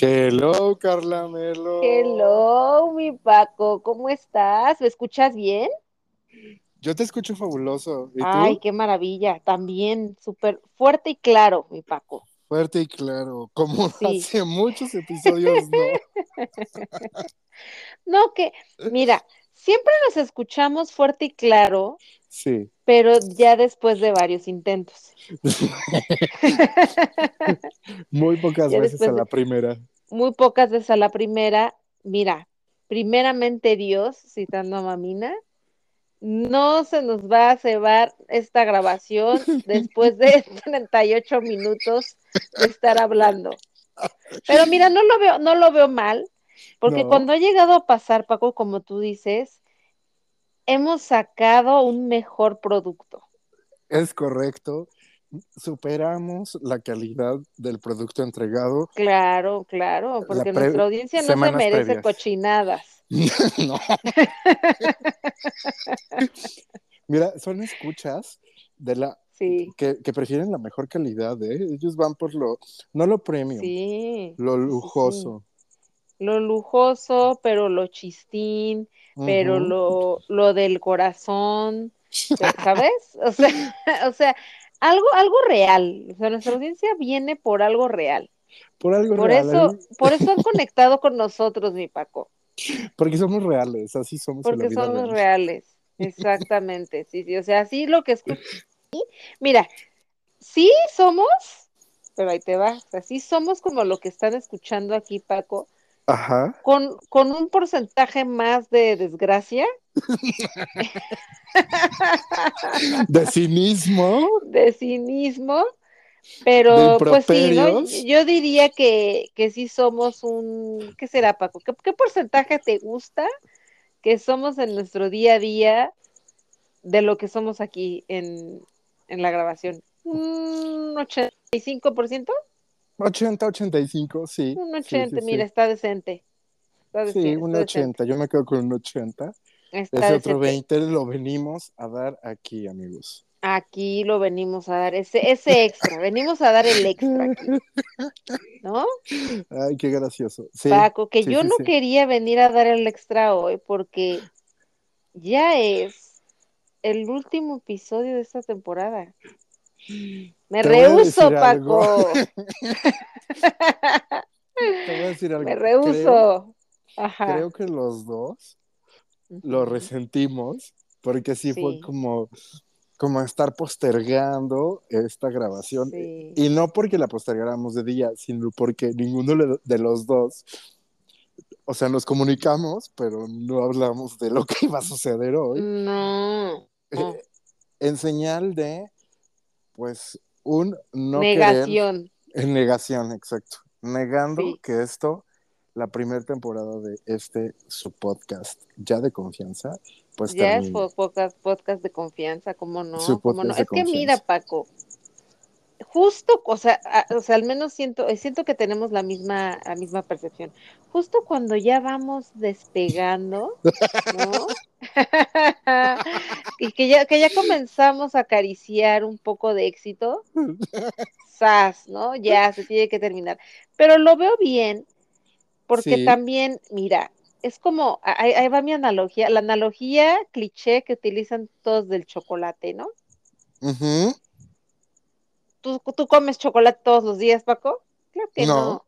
Hello, Carla Melo. Hello, mi Paco, ¿cómo estás? ¿Me escuchas bien? Yo te escucho fabuloso. ¿Y Ay, tú? qué maravilla. También súper fuerte y claro, mi Paco. Fuerte y claro, como Sí. hace muchos episodios, ¿no? No, que, mira, siempre nos escuchamos fuerte y claro, Sí. pero ya después de varios intentos. Muy pocas Ya veces a la primera. Muy pocas veces a la primera. Mira, primeramente Dios, citando a Mamina, no se nos va a cebar esta grabación después de 38 minutos de estar hablando. Pero mira, no lo veo, no lo veo mal, porque No. cuando ha llegado a pasar, Paco, como tú dices, hemos sacado un mejor producto. Es correcto. Superamos la calidad del producto entregado. Claro, claro, porque nuestra audiencia no se merece previas. cochinadas. no. Mira, son escuchas de la Sí, que, que prefieren la mejor calidad, ¿eh? Ellos van por lo, no lo premium, sí. lo sí, sí. Lo lujoso, pero lo chistín, pero lo, lo del corazón, pe- ¿sabes? O sea, o sea, algo, algo real. O sea, nuestra audiencia viene por algo real. Por algo Por real, eso, ¿eh? por eso han conectado con nosotros, mi Paco, porque somos reales, así somos en la porque vida somos real. reales. Exactamente, sí, sí. O sea, así lo que escuchas. Mira, sí somos, pero ahí te va. O sea, sí somos como lo que están escuchando aquí, Paco, Ajá. con, con un porcentaje más de desgracia, De cinismo, de cinismo, pero pues sí. Yo diría que, que sí somos un, ¿qué será, Paco? ¿Qué, qué porcentaje te gusta que somos en nuestro día a día de lo que somos aquí en, en la grabación? ¿Un 85%? 80, 85, sí. Un sí, 80, sí, mira, sí. está decente. Está, Sí, decente, un está decente. 80, yo me quedo con un 80. Está Ese otro decente. 20 lo venimos a dar aquí, amigos. Aquí lo venimos a dar, ese, ese extra, venimos a dar el extra aquí, ¿no? Ay, qué gracioso. Sí, Paco, que sí, yo sí, no sí. quería venir a dar el extra hoy porque ya es el último episodio de esta temporada. Me rehuso. Paco. Te voy a decir algo. Me Creo, rehuso. Ajá. creo que los dos lo resentimos porque sí, fue como, como estar postergando esta grabación. Sí. Y no porque la postergáramos de día, sino porque ninguno de los dos, o sea, nos comunicamos, pero no hablamos de lo que iba a suceder hoy. No. no. Eh, en señal de, pues, un no querer, Negación. en negación, exacto, negando Sí. que esto, la primera temporada de este, su podcast, ya de confianza, pues Ya es podcast, podcast de confianza, ¿cómo no? Su ¿Cómo no? Es que mira. Paco, justo, o sea, a- o sea, al menos siento, eh, siento que tenemos la misma, la misma percepción. Justo cuando ya vamos despegando, ¿no? y que ya, que ya comenzamos a acariciar un poco de éxito, sas, ¿no? Ya se tiene que terminar. Pero lo veo bien, porque Sí. también, mira, es como, ahí, ahí va mi analogía, la analogía cliché que utilizan todos del chocolate, ¿no? Ujú. ¿Tú, tú comes chocolate todos los días, Paco? Claro que No,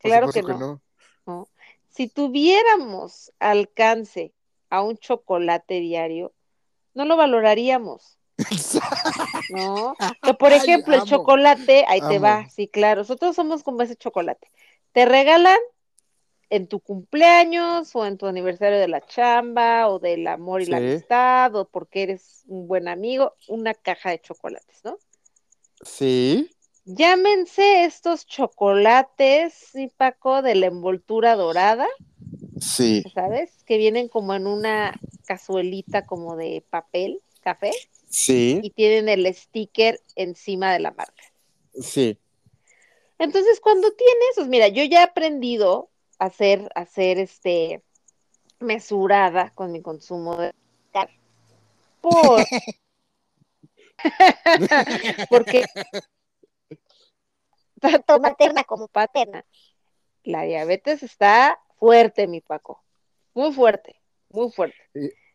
claro que no, no. Si tuviéramos alcance a un chocolate diario, no lo valoraríamos, ¿no? Que por Ay, ejemplo, el chocolate, ahí te va, sí, claro, nosotros somos como ese chocolate. Te regalan en tu cumpleaños o en tu aniversario de la chamba o del amor y la amistad o porque eres un buen amigo, una caja de chocolates, ¿no? Sí, Llámense estos chocolates, sí, Paco, de la envoltura dorada, sí, ¿sabes? Que vienen como en una cazuelita como de papel, café, sí, y tienen el sticker encima de la marca. sí. Entonces, cuando tienes, pues mira, yo ya he aprendido a ser, a ser este mesurada con mi consumo de azúcar. Por porque tanto materna como paterna la diabetes está fuerte, mi Paco. Muy fuerte, muy fuerte.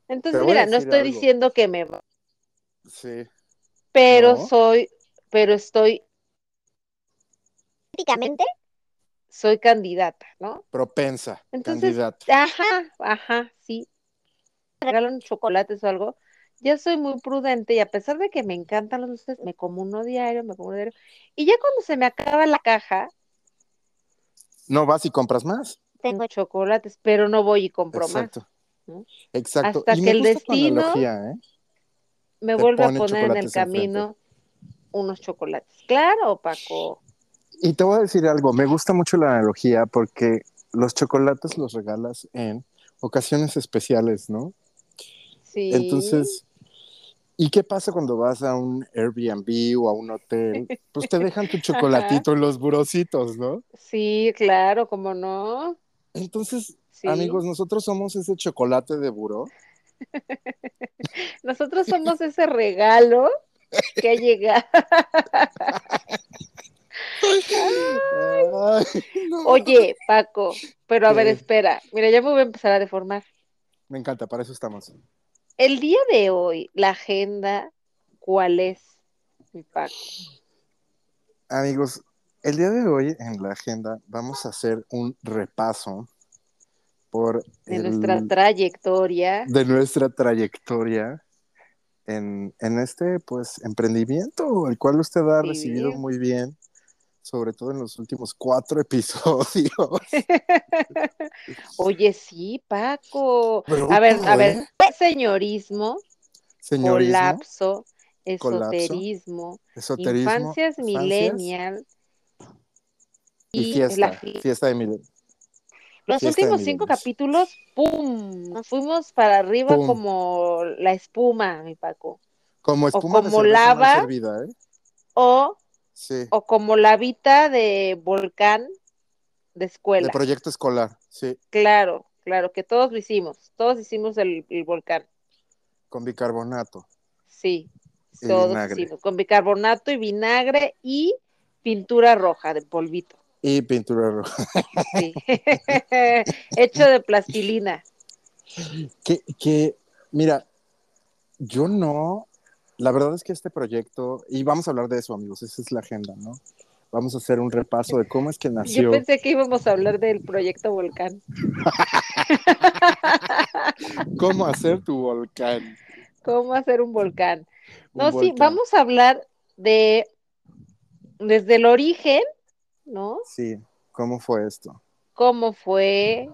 Entonces, mira, no estoy algo. diciendo que me Sí. pero No. soy, pero estoy, Prácticamente, soy candidata, ¿no? Propensa, Entonces, candidata. Ajá, ajá, sí. Regalan chocolates o algo. Ya soy muy prudente y a pesar de que me encantan los dulces, me como uno diario, me como uno diario. Y ya cuando se me acaba la caja, No vas y compras más. tengo chocolates, pero no voy y compro más. Exacto. ¿no? Exacto. Hasta y que el destino- analogía, ¿eh? Me Te vuelve a poner en el enfrente. camino unos chocolates. Claro, Paco. Y te voy a decir algo, me gusta mucho la analogía porque los chocolates los regalas en ocasiones especiales, ¿no? Sí. Entonces, ¿y qué pasa cuando vas a un Airbnb o a un hotel? Pues te dejan tu chocolatito en los burocitos, ¿no? Sí, claro, cómo no. Entonces, Sí. amigos, nosotros somos ese chocolate de buró. Nosotros somos ese regalo que ha llegado. Ay, no. Oye, Paco, pero a ver, espera. Mira, ya me voy a empezar a deformar. Me encanta, para eso estamos. El día de hoy, la agenda, ¿cuál es, mi Paco? Amigos, el día de hoy en la agenda vamos a hacer un repaso por De el- nuestra trayectoria. de nuestra trayectoria en, en este pues emprendimiento, el cual usted ha recibido muy bien, sobre todo en los últimos cuatro episodios. Oye, sí, Paco. Pero, A ver, a ¿eh? ver, señorismo, Señorismo, colapso, esoterismo, esoterismo, infancias millennial y, y fiesta, la fi- fiesta de milen- Los Fiesta de últimos cinco capítulos, ¡pum! Nos fuimos para arriba Pum. como la espuma, mi Paco. Como espuma de como mal lava. servida, ¿eh? O, Sí, o como la vita de volcán de escuela. de proyecto escolar, sí, Claro, claro, que todos lo hicimos. Todos hicimos el, el volcán. con bicarbonato. Sí, Y todos vinagre. hicimos. Con bicarbonato y vinagre y pintura roja de polvito. Y pintura roja. Sí. Hecho de plastilina. Que, que, mira, yo no, la verdad es que este proyecto, y vamos a hablar de eso, amigos, esa es la agenda, ¿no? Vamos a hacer un repaso de cómo es que Yo nació. pensé que íbamos a hablar del proyecto Volcán. ¿Cómo hacer tu volcán? ¿Cómo hacer un volcán? Un No, sí, volcán. vamos a hablar de desde el origen, ¿no? Sí, ¿cómo fue esto? Cómo fue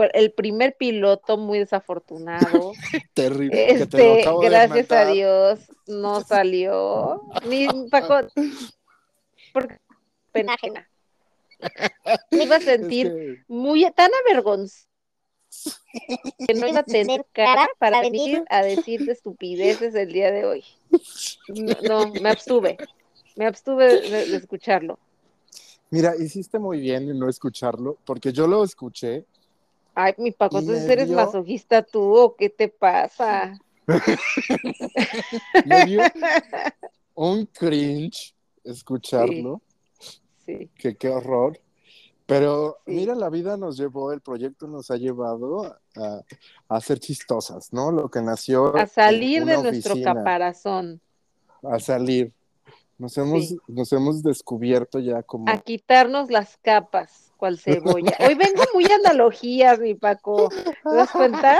el primer piloto muy desafortunado. Terrible, que te lo Este, de gracias a. Dios, no salió. Ni Paco, porque pena. Me iba a sentir muy tan avergonzada que no iba a tener cara para venir a decir estupideces el día de hoy. No, no, me abstuve. Me abstuve de, de escucharlo. Mira, hiciste muy bien en no escucharlo, porque yo lo escuché. Ay, mi Paco, entonces eres dio- masoquista tú o qué te pasa? Me dio un cringe escucharlo. Sí, que qué horror. Pero Sí. mira, la vida nos llevó, el proyecto nos ha llevado a, a ser chistosas, ¿no? Lo que nació. a salir de nuestro oficina, caparazón, A salir. Nos hemos, Sí. nos hemos descubierto ya como. a quitarnos las capas, cual cebolla. Hoy vengo muy analogías, mi Paco. ¿Te das cuenta?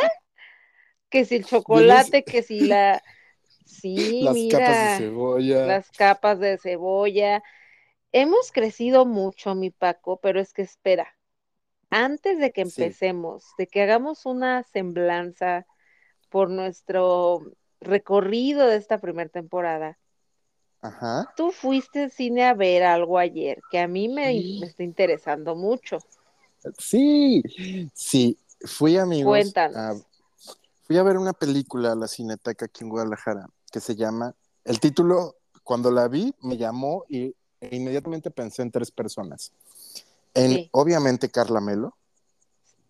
Que si el chocolate, que si la... Sí, las mira. capas de cebolla. las capas de cebolla. Hemos crecido mucho, mi Paco, pero es que espera, antes de que Sí. empecemos, de que hagamos una semblanza por nuestro recorrido de esta primera temporada, Ajá. tú fuiste al cine a ver algo ayer que a mí me, Sí. me está interesando mucho. Sí, sí. Fui, amigos. Cuéntanos. a- fui a ver una película a la Cineteca aquí en Guadalajara que se llama. El título, cuando la vi, me llamó y e inmediatamente pensé en tres personas. En, Sí. obviamente, Carla Melo,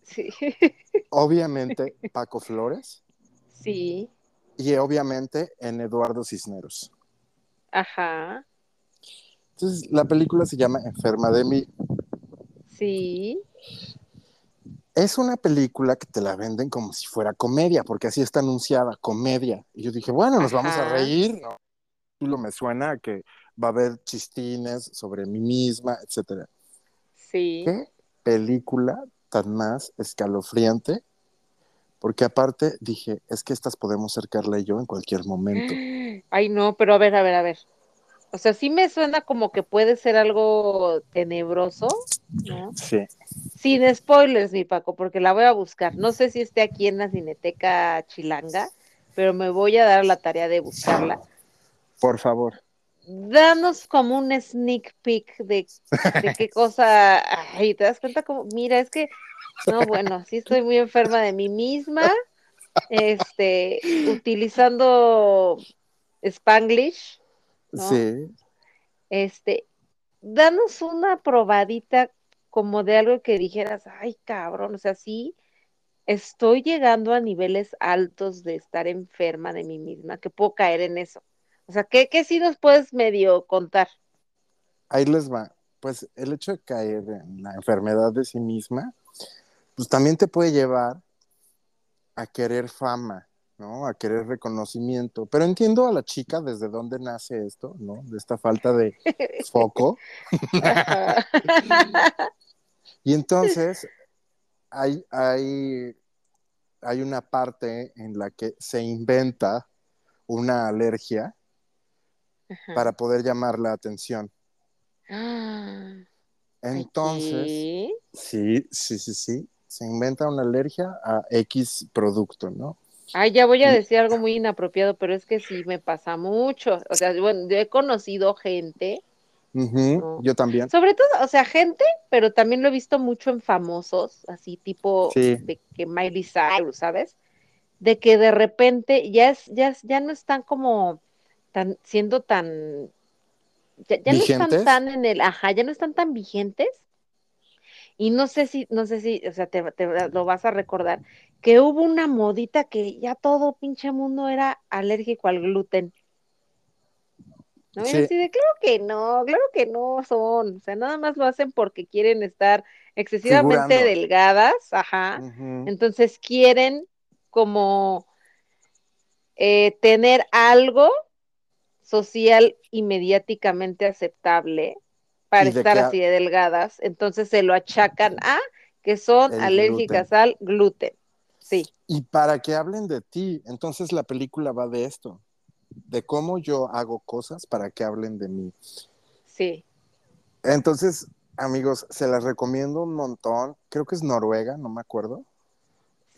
Sí, obviamente, Paco Flores sí, y obviamente en Eduardo Cisneros. Ajá, Entonces, la película se llama Enferma de mí. Sí. Es una película que te la venden como si fuera comedia, porque así está anunciada, comedia. Y yo dije, bueno, nos vamos a reír, ¿no? Lo me suena a que va a haber chistines sobre mí misma, etcétera. Sí. ¿Qué película tan más escalofriante? Porque aparte dije, es que estas podemos ser Carla y yo en cualquier momento. Ay, no, pero a ver, a ver, a ver. O sea, sí me suena como que puede ser algo tenebroso, ¿no? Sí. Sin spoilers, mi Paco, porque la voy a buscar. No sé si esté aquí en la Cineteca Chilanga, pero me voy a dar la tarea de buscarla. Por favor. Danos como un sneak peek de, de qué cosa. Ay, ¿te das cuenta cómo? Mira, es que, no, bueno, sí estoy muy enferma de mí misma, este, utilizando Spanglish, ¿no? Sí. Este, danos una probadita como de algo que dijeras, ay, cabrón, o sea, sí, estoy llegando a niveles altos de estar enferma de mí misma, que puedo caer en eso. O sea, ¿qué, qué sí nos puedes medio contar? Ahí les va. Pues el hecho de caer en la enfermedad de sí misma, pues también te puede llevar a querer fama, ¿no? A querer reconocimiento. Pero entiendo a la chica desde dónde nace esto, ¿no? De esta falta de foco. Y entonces hay, hay, hay una parte en la que se inventa una alergia Ajá. para poder llamar la atención. Ah, Entonces, sí, sí, sí, sí, se inventa una alergia a X producto, ¿no? Ay, ya voy a decir algo muy inapropiado, pero es que sí me pasa mucho. O sea, bueno, yo he conocido gente, No. Yo también. sobre todo, o sea, gente, pero también lo he visto mucho en famosos, así tipo Sí. de que Miley Cyrus, ¿sabes? De que de repente ya es, ya, es- ya no están como tan, siendo tan, ya, ya no están tan en el, ajá, ya no están tan vigentes. Y no sé si, no sé si, o sea, te, te lo vas a recordar, que hubo una modita que ya todo pinche mundo era alérgico al gluten. ¿No? Y Sí. así de, claro que no, claro que no son, o sea, nada más lo hacen porque quieren estar excesivamente Figurando. delgadas, ajá, entonces quieren como eh, tener algo social y mediáticamente aceptable para ¿Y de estar así de delgadas, entonces se lo achacan a que son El alérgicas al gluten. Sí, Y para que hablen de ti, entonces la película va de esto, de cómo yo hago cosas para que hablen de mí. sí. Entonces, amigos, se las recomiendo un montón. Creo que es Noruega, no me acuerdo.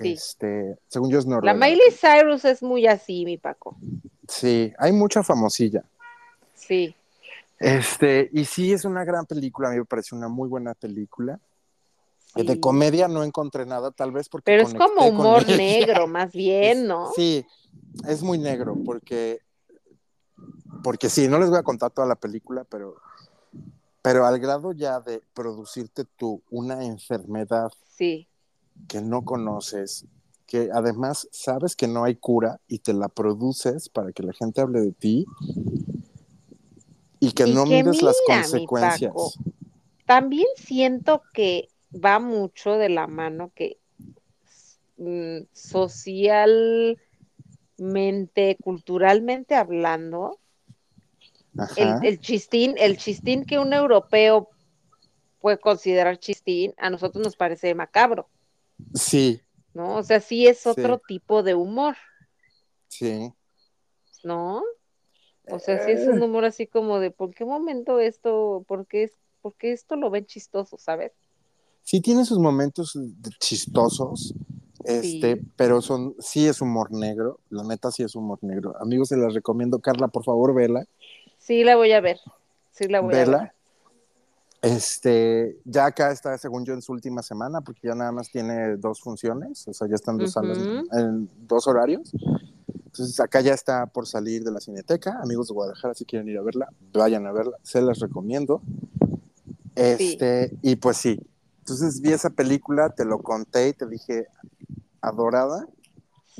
Sí. Este, según yo es La Noruega. Miley Cyrus es muy así, mi Paco. Sí, hay mucha famosilla. Sí, Este, y sí es una gran película, a mí me parece una muy buena película. sí. De comedia no encontré nada, tal vez porque Pero es como humor negro, más bien, ¿no? Sí, es muy negro, porque, porque sí, no les voy a contar toda la película, pero, pero al grado ya de producirte tú una enfermedad Sí, que no conoces, que además sabes que no hay cura y te la produces para que la gente hable de ti y que Y no que mides las mira, consecuencias. Paco. también siento que va mucho de la mano que mm, socialmente, culturalmente hablando, el, chistín, el chistín que un europeo puede considerar chistín, a nosotros nos parece macabro, Sí, ¿no? O sea, sí es Sí. otro tipo de humor, sí. ¿no? O sea, sí es un humor así como de, ¿por qué momento esto, por qué, es- por qué esto lo ven chistoso, ¿sabes? Sí tiene sus momentos chistosos, este, Sí. pero son, sí es humor negro, la neta sí es humor negro. Amigos, se las recomiendo, Carla, por favor, vela, Sí la voy a ver, sí la voy a ver. vela. Este, ya acá está, según yo, en su última semana, porque ya nada más tiene dos funciones, o sea, ya están dos salas, Ujú. en dos horarios. Entonces, acá ya está por salir de la cineteca. Amigos de Guadalajara, si quieren ir a verla, vayan a verla, se las recomiendo. Este, y pues sí. Entonces vi esa película, te lo conté y te dije, adorada,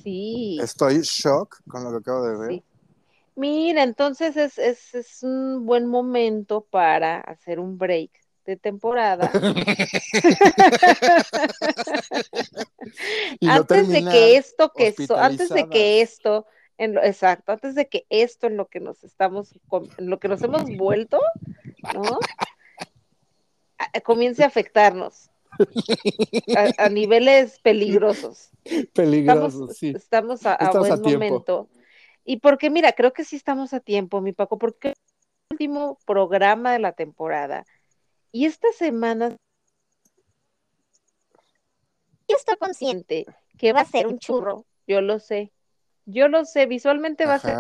Sí, estoy shock con lo que acabo de ver. sí. Mira, entonces es, es, es un buen momento para hacer un break de temporada. Antes de que esto que so- antes de que esto en lo, exacto, antes de que esto en lo que nos estamos en lo que nos hemos vuelto, ¿no? A- comience a afectarnos a, a niveles peligrosos. Peligroso, Estamos, sí. estamos a, a buen momento. Y porque, mira, creo que sí estamos a tiempo, mi Paco, porque el último programa de la temporada. Y esta semana yo estoy consciente que va a ser un churro. Yo lo sé. Yo lo sé, visualmente va a ser.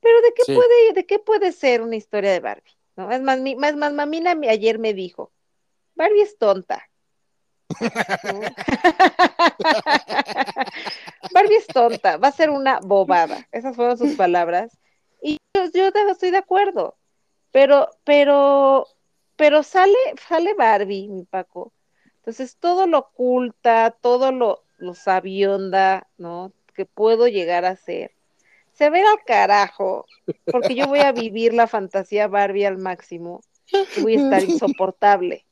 Pero ¿de qué Sí. puede, de qué puede ser una historia de Barbie? ¿No? Es más, mi, más, más, Mamina mi- ayer me dijo, Barbie es tonta. ¿no? Barbie es tonta, va a ser una bobada. Esas fueron sus palabras. Y yo, estoy de acuerdo. Pero, pero, pero sale, sale Barbie, mi Paco. Entonces todo lo oculta, todo lo, lo sabionda, ¿no? Que puedo llegar a ser. Se ve al carajo, porque yo voy a vivir la fantasía Barbie al máximo y voy a estar insoportable.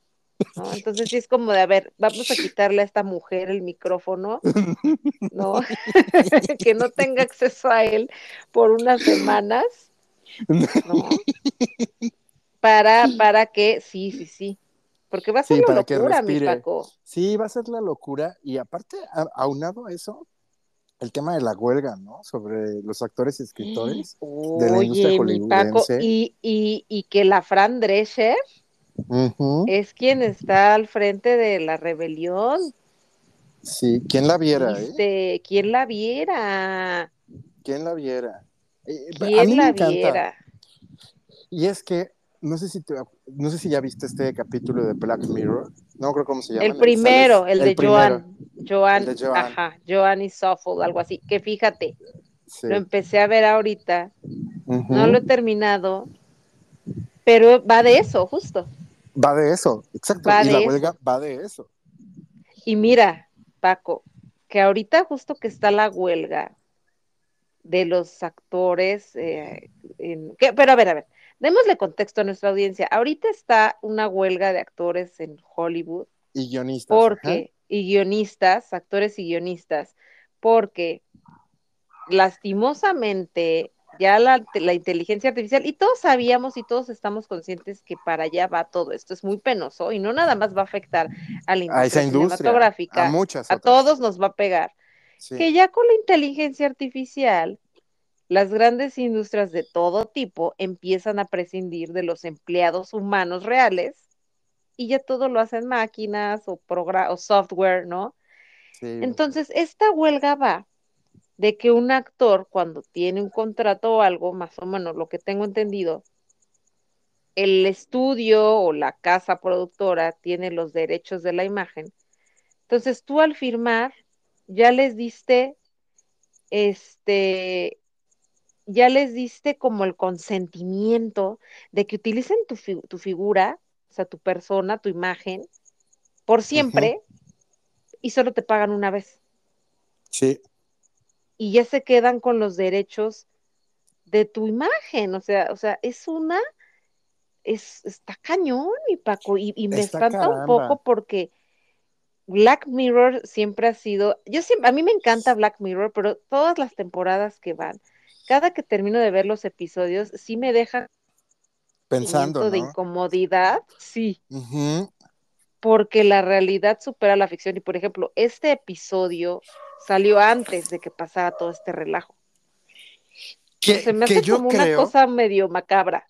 ¿no? Entonces sí es como de, a ver, vamos a quitarle a esta mujer el micrófono, ¿no? que no tenga acceso a él por unas semanas, ¿no? Para, para que, sí, sí, sí. Porque va a ser Sí, la locura, mi. Paco. Sí, va a ser la locura. Y aparte, a- aunado a eso, el tema de la huelga, ¿no? Sobre los actores y escritores. de la industria Oye, mi Paco, hollywoodense. y, y, y que la Fran Drescher es quien está al frente de la rebelión. Sí, ¿quién la viera, eh? ¿Viste? ¿Quién la viera? ¿Quién la viera? Eh, a ¿Quién mí me encanta. viera? Y es que, no sé si te- no sé si ya viste este capítulo de Black Mirror. No creo cómo se llama. El primero, el de Joan. Joan, El de Joan. ajá, Joan y Shuffle, algo así. Que fíjate, Sí. lo empecé a ver ahorita, no lo he terminado, pero va de eso, justo. Va de eso, exacto. Va y la eso. huelga va de eso. Y mira, Paco, que ahorita justo que está la huelga de los actores, eh, en- que- pero a ver, a ver, démosle contexto a nuestra audiencia. Ahorita está una huelga de actores en Hollywood Y guionistas. porque, y guionistas, actores y guionistas, porque lastimosamente ya la, la inteligencia artificial, y todos sabíamos y todos estamos conscientes que para allá va todo esto, es muy penoso y no nada más va a afectar a la ajá. A esa industria industria. cinematográfica, A muchas. a todos nos va a pegar, Sí. que ya con la inteligencia artificial, las grandes industrias de todo tipo empiezan a prescindir de los empleados humanos reales y ya todo lo hacen máquinas o, o software, ¿no? Sí. Entonces, esta huelga va de que un actor cuando tiene un contrato o algo, más o menos lo que tengo entendido, el estudio o la casa productora tiene los derechos de la imagen. Entonces, tú al firmar ya les diste este ya les diste como el consentimiento de que utilicen tu, fi- tu figura, o sea, tu persona, tu imagen, por siempre, y solo te pagan una vez. Sí. Y ya se quedan con los derechos de tu imagen. O sea, o sea, es una, es, está cañón, mi Paco, y, y me Está espanta un poco porque Black Mirror siempre ha sido, yo siempre, a mí me encanta Black Mirror, pero todas las temporadas que van, cada que termino de ver los episodios, sí me deja Pensando, de incomodidad, sí, porque la realidad supera la ficción. Y por ejemplo, este episodio salió antes de que pasara todo este relajo. Que, Se me que hace yo como una cosa medio macabra.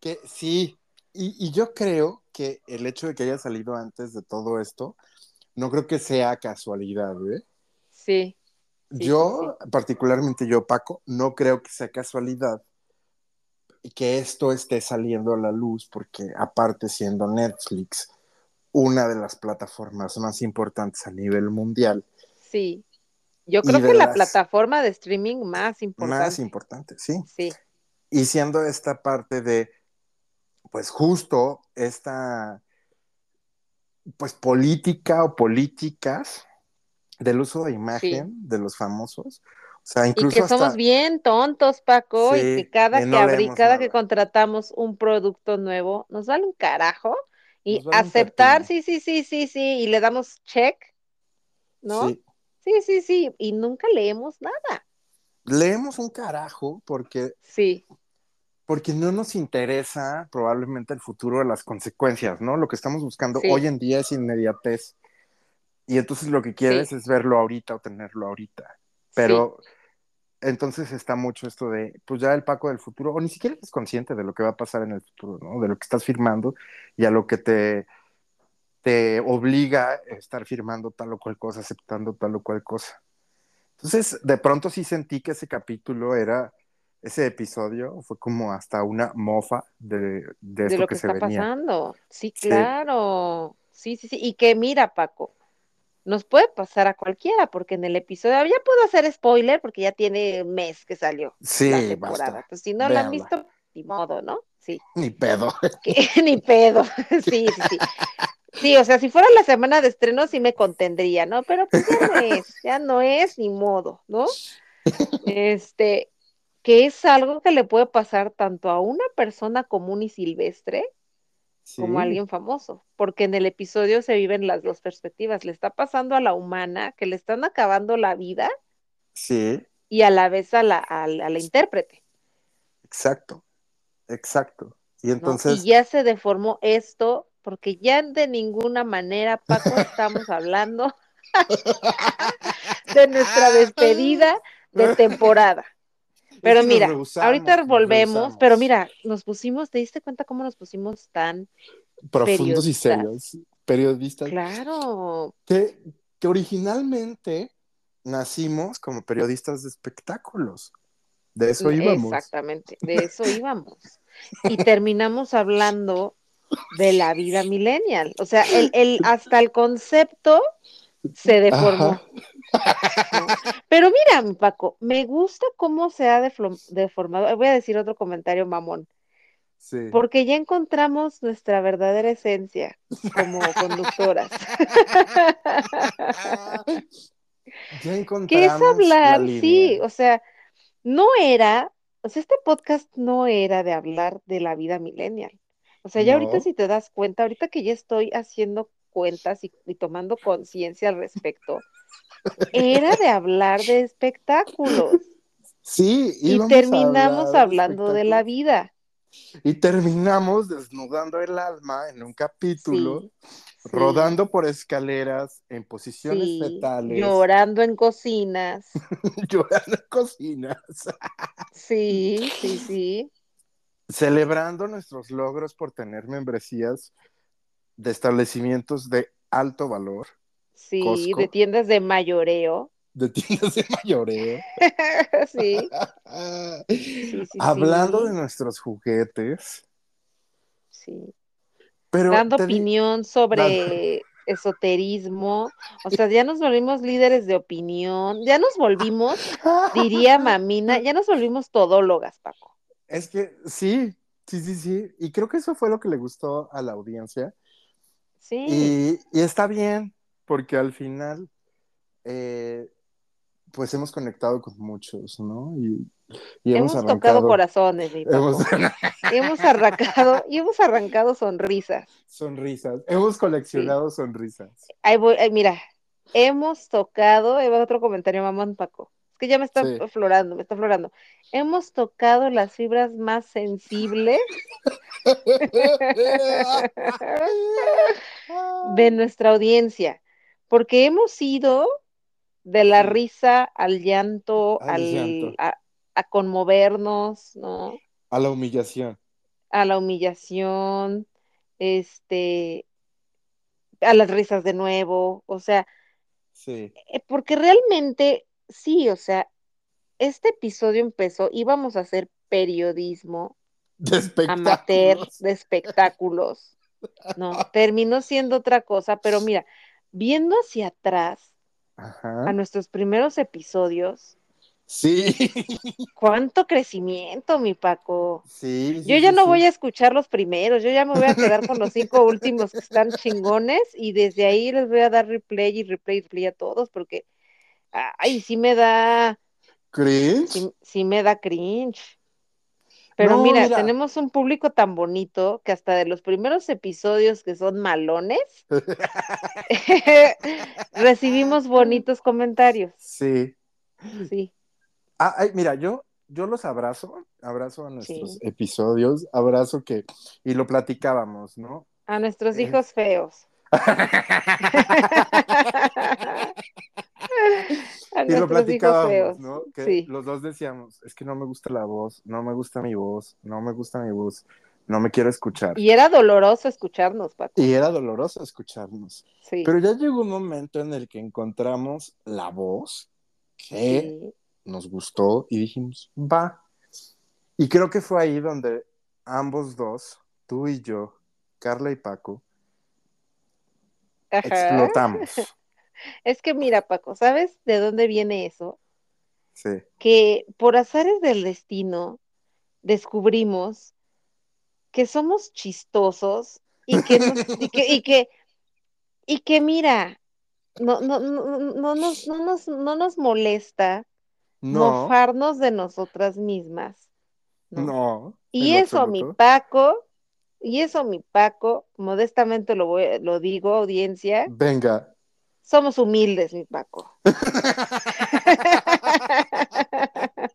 que sí. Y, y yo creo que el hecho de que haya salido antes de todo esto, no creo que sea casualidad, ¿eh? Sí. Sí, yo, particularmente yo, Paco, no creo que sea casualidad que esto esté saliendo a la luz, porque aparte siendo Netflix una de las plataformas más importantes a nivel mundial, Sí. Yo creo que la plataforma de streaming más importante. más importante, sí. Sí, Y siendo esta parte de, pues justo esta, pues política o políticas del uso de imagen de los famosos, sea, Y incluso que hasta... somos bien tontos, Paco, y que cada y que no abrí, cada que contratamos un producto nuevo, nos vale un carajo y vale aceptar, sí, sí, sí, sí, sí, y le damos check, ¿no? Sí. Sí, sí, sí, y nunca leemos nada. Leemos un carajo porque, Sí, porque no nos interesa probablemente el futuro de las consecuencias, ¿no? Lo que estamos buscando Sí. hoy en día es inmediatez. Y entonces lo que quieres Sí. es verlo ahorita o tenerlo ahorita. Pero entonces está mucho esto de, pues ya el Paco del futuro, o ni siquiera eres consciente de lo que va a pasar en el futuro, ¿no? De lo que estás firmando y a lo que te, te obliga a estar firmando tal o cual cosa, aceptando tal o cual cosa. Entonces, de pronto sí sentí que ese capítulo era, ese episodio fue como hasta una mofa de, de de esto lo que, que se está venía. pasando. Sí, claro. Sí, sí, sí. Y que mira, Paco, nos puede pasar a cualquiera, porque en el episodio, ya puedo hacer spoiler, porque ya tiene un mes que salió Sí, la temporada. basta. Pues si no la han visto, ni modo, ¿no? Sí. Ni pedo. ni pedo. Sí, sí, sí. Sí, o sea, si fuera la semana de estreno sí me contendría, ¿no? Pero pues ya no es, ya no es ni modo, ¿no? Este, que es algo que le puede pasar tanto a una persona común y silvestre como a alguien famoso, porque en el episodio se viven las dos perspectivas. Le está pasando a la humana que le están acabando la vida sí, y a la vez a la, a la, a la intérprete. exacto, exacto. Y ¿no? entonces, Y ya se deformó esto, porque ya de ninguna manera, Paco, estamos hablando de nuestra despedida de temporada. Pero Es que nos mira, ahorita volvemos, pero mira, nos pusimos, ¿te diste cuenta cómo nos pusimos tan profundos y serios, periodistas, Claro, que, que originalmente nacimos como periodistas de espectáculos. De eso íbamos. exactamente, de eso íbamos. Y terminamos hablando de la vida millennial. O sea, el, el, hasta el concepto se deformó. Ajá. ¿No? Pero mira, mi Paco, me gusta cómo se ha deformado. Voy a decir otro comentario mamón, Sí. porque ya encontramos nuestra verdadera esencia como conductoras, Ya es encontramos la hablar, sí, o sea, no era, o sea, este podcast no era de hablar de la vida millennial. O sea, ya ahorita si te das cuenta, ahorita que ya estoy haciendo cuentas y, y tomando conciencia al respecto, era de hablar de espectáculos. Sí, Y terminamos de hablando de la vida. Y terminamos desnudando el alma en un capítulo, Sí, sí, rodando por escaleras en posiciones sí, fetales, llorando en cocinas. llorando en cocinas, Sí, sí, sí, celebrando nuestros logros por tener membresías de establecimientos de alto valor, sí, Costco. de tiendas de mayoreo. de tiendas de mayoreo. Sí, sí, sí, Hablando sí. de nuestros juguetes, sí. pero Dando di- opinión sobre esoterismo. O sea, ya nos volvimos líderes de opinión. Ya nos volvimos, diría Mamina, ya nos volvimos todólogas, Paco. Es que sí, sí, sí, sí. Y creo que eso fue lo que le gustó a la audiencia. Sí, Y, y está bien, porque al final, eh, pues hemos conectado con muchos, ¿no? Y, y hemos, hemos arrancado. tocado corazones, hemos- Hemos arrancado y hemos arrancado sonrisas. sonrisas. Hemos coleccionado sonrisas. Ahí voy, ay, mira, hemos tocado, ahí va otro comentario, mamón Paco. Es que ya me está Sí. florando, me está florando. Hemos tocado las fibras más sensibles de nuestra audiencia, porque hemos ido de la risa al llanto, Al al, llanto. A, a conmovernos, ¿no? A la humillación. A la humillación, este, a las risas de nuevo, o sea, Sí. eh, porque realmente, sí, o sea, este episodio empezó, íbamos a hacer periodismo De amateur de espectáculos, ¿no? Terminó siendo otra cosa, pero mira, viendo hacia atrás a nuestros primeros episodios, Sí. cuánto crecimiento, mi Paco. Sí. Yo ya no voy a escuchar los primeros, yo ya me voy a quedar con los cinco últimos que están chingones y desde ahí les voy a dar replay y replay y replay a todos porque, ay, sí me da, ¿Cringe? Sí, sí me da cringe. Pero No, mira, mira. tenemos un público tan bonito que hasta de los primeros episodios que son malones, recibimos bonitos comentarios. Sí. Sí, Ah, ay, mira, yo, yo los abrazo, abrazo a nuestros Sí. episodios, abrazo que, y lo platicábamos, ¿no? a nuestros Eh. hijos feos. A Y lo platicábamos. ¿no? Que Sí. los dos decíamos, es que no me gusta la voz, no me gusta mi voz, no me gusta mi voz, no me quiero escuchar. Y era doloroso escucharnos, Paco. Y era doloroso escucharnos. Sí. Pero ya llegó un momento en el que encontramos la voz que sí. nos gustó y dijimos, va. Y creo que fue ahí donde ambos dos, tú y yo, Carla y Paco, Ajá. explotamos. Es que mira, Paco, ¿sabes de dónde viene eso? Sí. Que por azares del destino descubrimos que somos chistosos y que nos, y que, y que, y que mira, no, no, no, no nos, no nos, no nos molesta No, mofarnos de nosotras mismas. ¿no? no. Y eso, mi. Paco, y eso, mi Paco, modestamente lo, voy, lo digo, audiencia, Venga. Somos humildes, mi Paco.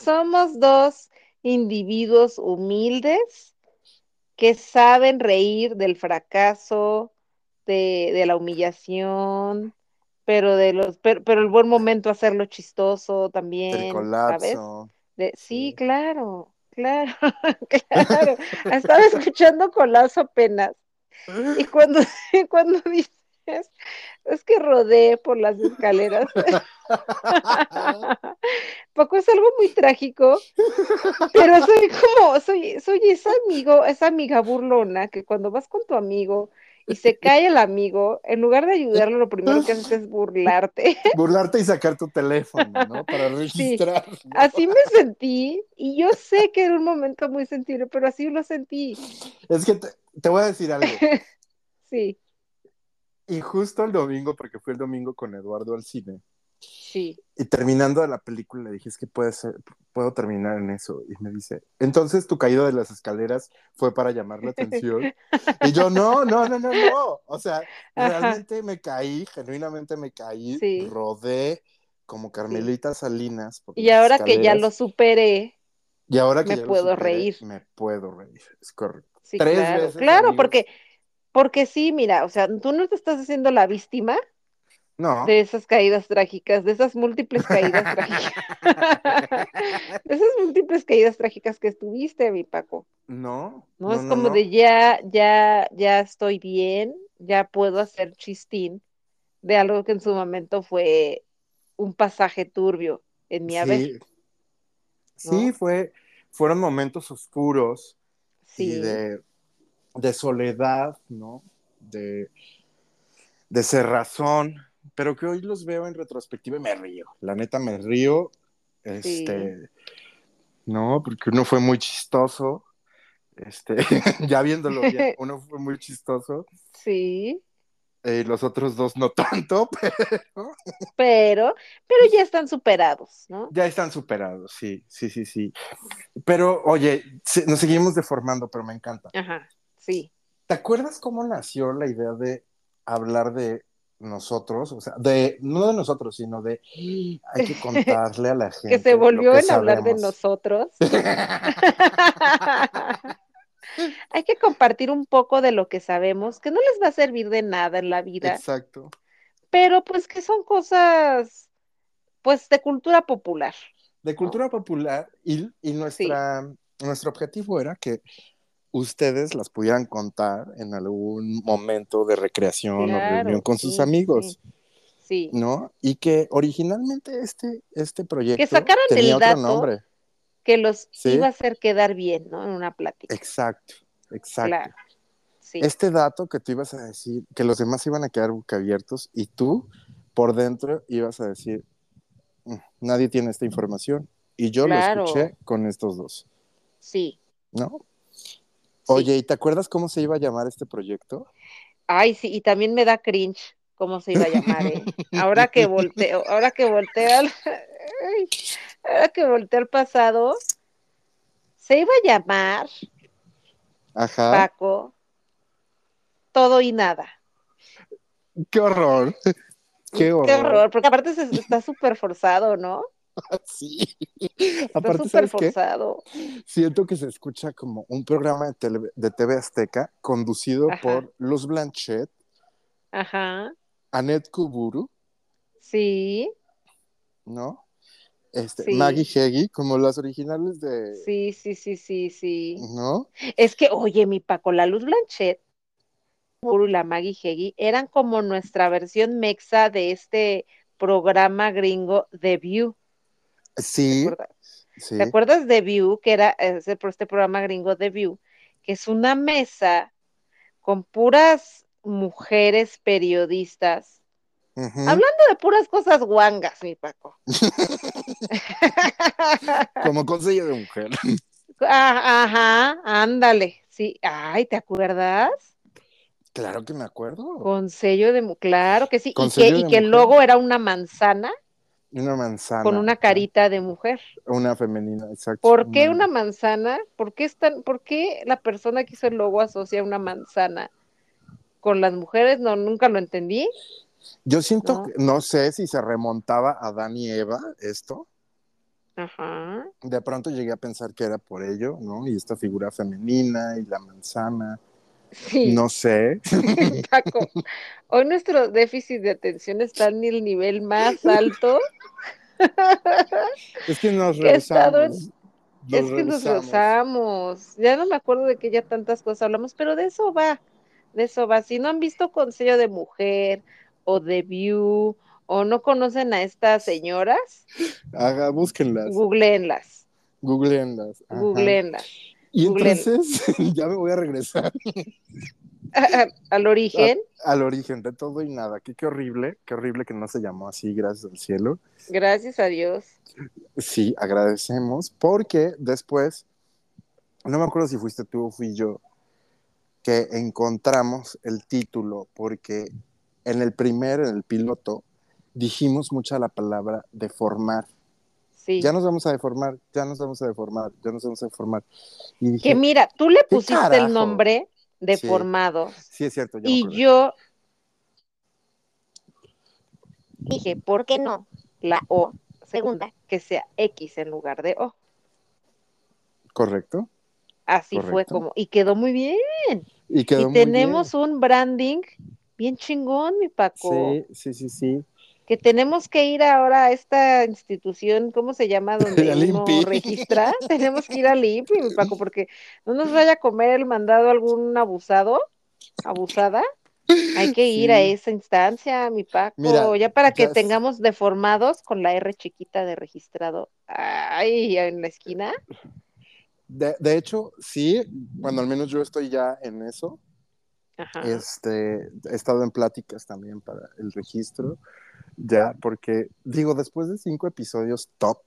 Somos dos individuos humildes que saben reír del fracaso, de, de la humillación, pero de los, pero, pero el buen momento hacerlo chistoso El también, ¿sabes? colapso. De- sí, Sí. claro, claro, claro. Estaba escuchando Colazo apenas. Y cuando, cuando dices, es que rodé por las escaleras. Poco es algo muy trágico, pero soy como, soy, soy ese amigo, esa amiga burlona que cuando vas con tu amigo y se cae el amigo, en lugar de ayudarlo, lo primero que haces es burlarte. Burlarte y sacar tu teléfono, ¿no? Para registrar. Así me sentí, y yo sé que era un momento muy sensible, pero así lo sentí. Es que te, te voy a decir algo. Sí, Y justo el domingo, porque fue el domingo con Eduardo al cine, sí. y terminando la película le dije, es que puede ser, puedo terminar en eso. Y me dice, entonces tu caída de las escaleras fue para llamar la atención. Y yo, no, no, no, no, no. O sea, Ajá. realmente me caí, genuinamente me caí, Sí. rodé como Carmelita Salinas. Y ahora que ya lo superé, y ahora que me ya puedo superé, reír. Me puedo reír, es correcto. sí, Tres claro, veces, claro, porque, porque sí, mira, o sea, tú no te estás haciendo la víctima No. de esas caídas trágicas, de esas múltiples caídas trágicas, de esas múltiples caídas trágicas que estuviste, mi Paco. No. ¿no? es como de ya, ya, ya estoy bien, ya puedo hacer chistín de algo que en su momento fue un pasaje turbio en mi haber. Sí, sí fue, fueron momentos oscuros Sí, y de, de soledad, ¿no? De, de cerrazón, pero que hoy los veo en retrospectiva y me río. La neta me río, este, no, porque uno fue muy chistoso, este, ya viéndolo bien, uno fue muy chistoso, sí, eh, los otros dos no tanto, pero pero, pero ya están superados, ¿no? ya están superados, sí, sí, sí, sí. Pero, oye, se- nos seguimos deformando, pero me encanta. Ajá, sí. ¿Te acuerdas cómo nació la idea de hablar de nosotros? O sea, de no de nosotros, sino de hay que contarle a la gente. Que se volvió en hablar de nosotros. Hay que compartir un poco de lo que sabemos, que no les va a servir de nada en la vida, Exacto. pero pues que son cosas, pues, de cultura popular. De cultura popular y, y nuestra, nuestro objetivo era que ustedes las pudieran contar en algún momento de recreación Claro, o reunión con sus amigos, Sí. ¿no? Y que originalmente este, este proyecto sacaran el tenía otro dato. nombre. que los Sí. iba a hacer quedar bien, ¿no? En una plática. Exacto, exacto. Claro. Sí. este dato que tú ibas a decir, que los demás iban a quedar boquiabiertos y tú por dentro ibas a decir, "Mm, nadie tiene esta información. Y yo Claro. lo escuché con estos dos, Sí. ¿no? Oye, ¿y te acuerdas cómo se iba a llamar este proyecto? Ay, sí, y también me da cringe cómo se iba a llamar, ¿eh? Ahora que volteo, ahora que volteo, al- ay, ahora que volteé al pasado, se iba a llamar Ajá. Paco todo y nada. Qué horror. Qué horror. Qué horror, porque aparte se- está súper forzado, ¿no? Sí. Está Aparte, súper forzado. Siento que se escucha como un programa de, tele- de TV Azteca conducido Ajá. por Luz Blanchet, Ajá, Annette Kuburu, sí, ¿no? Este, Sí. Maggie Heggie, como las originales de. sí, sí, sí, sí, sí. ¿No? Es que, oye, mi Paco, la Luz Blanchet, Guru y la Maggie Heggie eran como nuestra versión mexa de este programa gringo The View. ¿Te Sí, acuerdas? sí. ¿Te acuerdas de View, que era ese, este programa gringo The View, que es una mesa con puras mujeres periodistas, hablando de puras cosas guangas, mi Paco. Como consejo de mujer. Ah, Ajá, ándale, sí. Ay, ¿te acuerdas? Claro que me acuerdo. Con sello de, mu- claro que sí. Con Y que, y de que el mujer. logo era una manzana Una manzana. con una carita de mujer. Una femenina, exacto. ¿Por qué una manzana? ¿Por qué, es tan- ¿Por qué la persona que hizo el logo asocia una manzana con las mujeres? No, nunca lo entendí. Yo siento, No. que- no sé si se remontaba a Dan y Eva esto. Ajá. De pronto llegué a pensar que era por ello, ¿no? Y esta figura femenina y la manzana. Sí, No sé. Paco. Hoy nuestro déficit de atención está en el nivel más alto. Es que nos regresamos. Es que nos rozamos. Ya no me acuerdo de que ya tantas cosas hablamos, pero de eso va. De eso va. Si no han visto Consejo de Mujer o The View o no conocen a estas señoras, Haga, búsquenlas. googleenlas. Googleenlas. Googleenlas. Y entonces ya me voy a regresar Al origen, al origen de todo y nada. Qué, qué horrible, qué horrible que no se llamó así, gracias al cielo. gracias a Dios. Sí, agradecemos, porque después, no me acuerdo si fuiste tú o fui yo, que encontramos el título, porque en el primer, en el piloto, dijimos mucha la palabra deformar. Sí. Ya nos vamos a deformar, ya nos vamos a deformar, ya nos vamos a deformar. Y dije, Que mira, tú le ¿Qué pusiste carajo? el nombre de Sí. es cierto, y yo dije, ¿por qué no? La O segunda, que sea X en lugar de O. Correcto. Así fue como, y quedó muy bien. Y quedó y muy tenemos un branding bien chingón, mi Paco. Sí, sí, sí, sí. Que tenemos que ir ahora a esta institución, ¿cómo se llama? Donde uno registra. tenemos que ir al INPI, mi Paco, porque no nos vaya a comer el mandado algún abusado, abusada. Hay que ir a esa instancia, mi Paco, Mira, ya para que ya tengamos deformados con la R chiquita de registrado. Ay, en la esquina. De, de hecho, sí, bueno, al menos yo estoy ya en eso. Ajá. Este, he estado en pláticas también para el registro, ya, porque digo, después de cinco episodios top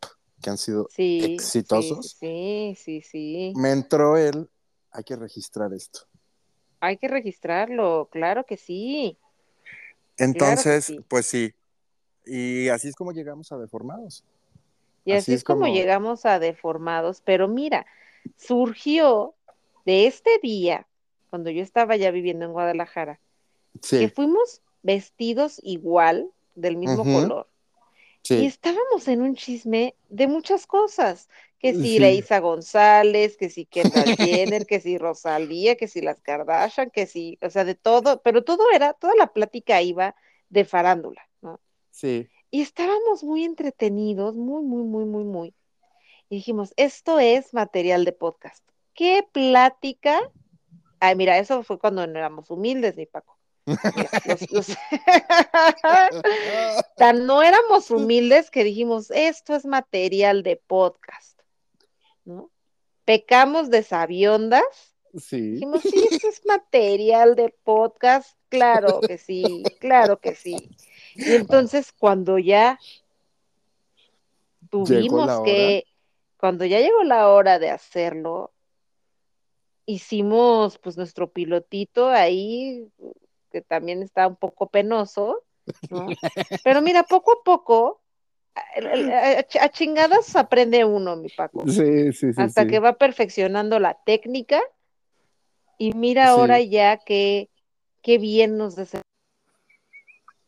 que han sido Sí, exitosos, Sí, sí, sí, sí. me entró el, hay que registrar esto. Hay que registrarlo, claro que sí. Entonces, sí. pues sí, y así es como llegamos a Deformados. Y Así así, es como, como- llegamos a deformados. Pero mira, surgió de este día, cuando yo estaba ya viviendo en Guadalajara, que Sí, fuimos vestidos igual, del mismo color. Y estábamos en un chisme de muchas cosas, que si Sí. Leisa González, que si Kendall Jenner, que si Rosalía, que si las Kardashian, que si, o sea, de todo, pero todo era, toda la plática iba de farándula, ¿no? sí, Y estábamos muy entretenidos, muy, muy, muy, muy, muy. Y dijimos, esto es material de podcast. ¿Qué plática? Ay, mira, eso fue cuando no éramos humildes, mi Paco. Mira, los- los- Tan no éramos humildes que dijimos, esto es material de podcast, ¿no? Pecamos de sabiondas, sí, dijimos, sí, esto es material de podcast, claro que sí, claro que sí. Y entonces cuando ya tuvimos que, cuando ya llegó la hora de hacerlo, hicimos pues nuestro pilotito ahí, que también está un poco penoso, ¿no? Pero mira, poco a poco a, chingadas aprende uno, mi Paco. Sí, sí, sí. Hasta que va perfeccionando la técnica. Y mira ahora ya que qué bien nos desempeñamos.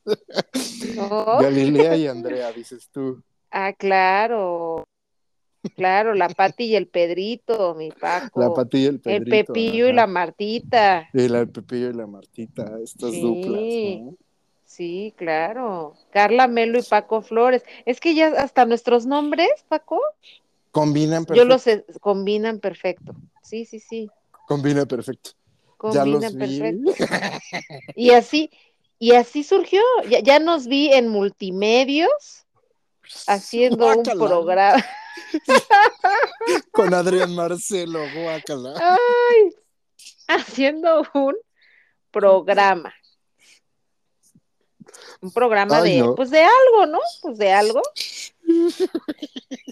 Galilea y Andrea, dices tú. Ah, claro. Claro, la Pati y el Pedrito, mi Paco. La Pati y el Pedrito. El Pepillo y la Martita. Y el Pepillo y la Martita, estas duplas, ¿no? Sí, claro. Carla Melo y Paco Flores. Es que ya hasta nuestros nombres, Paco. Combinan perfecto. Yo los combinan perfecto. Sí, sí, sí. Combina perfecto. Combinan perfecto. y así, y así surgió. Ya, ya nos vi en multimedios haciendo un programa. Con Adrián Marcelo, guácala. Ay, haciendo un programa. Un programa de, pues de algo, ¿no? Pues de algo.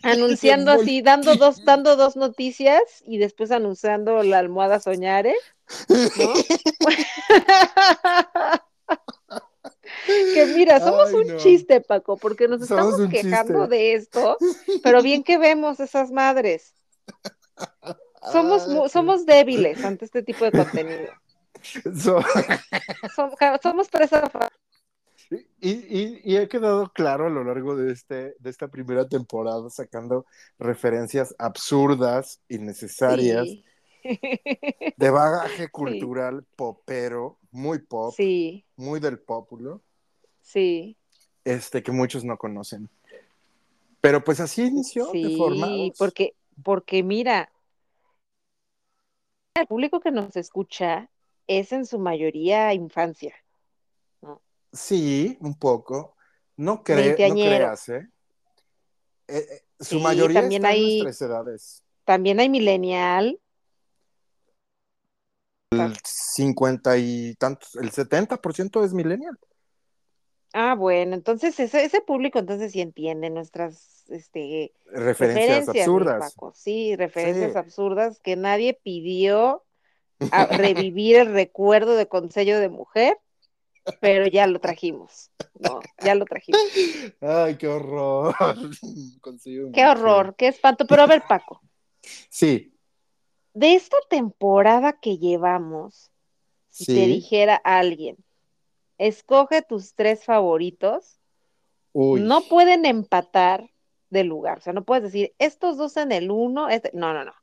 anunciando así, dando dos, dando dos noticias y después anunciando la almohada soñare, ¿no? que mira, somos un chiste, Paco, porque nos estamos quejando de esto, pero bien que vemos esas madres. Somos, somos débiles ante este tipo de contenido. somos, presa. Y, y, y, he quedado claro a lo largo de, este, de esta primera temporada sacando referencias absurdas, innecesarias, de bagaje cultural popero, muy pop, muy del pópulo. Sí. Este, que muchos no conocen. Pero pues así inició sí, porque, porque mira, el público que nos escucha es en su mayoría infancia. Sí, un poco. No, creo, no creas, ¿eh? eh, eh su mayoría también está hay, en nuestras edades. También hay millennial. El 50 y tantos, el 70% es millennial. Ah, bueno, entonces ese, ese público entonces sí entiende nuestras este, referencias, absurdas. Sí, referencias absurdas que nadie pidió a revivir el recuerdo de Consejo de Mujer, pero ya lo trajimos. No, ya lo trajimos. Ay, qué horror. qué horror, qué espanto. Pero a ver, Paco. Sí. De esta temporada que llevamos, si te dijera alguien, escoge tus tres favoritos. No pueden empatar de lugar. O sea, no puedes decir, estos dos en el uno, este... no, no, no.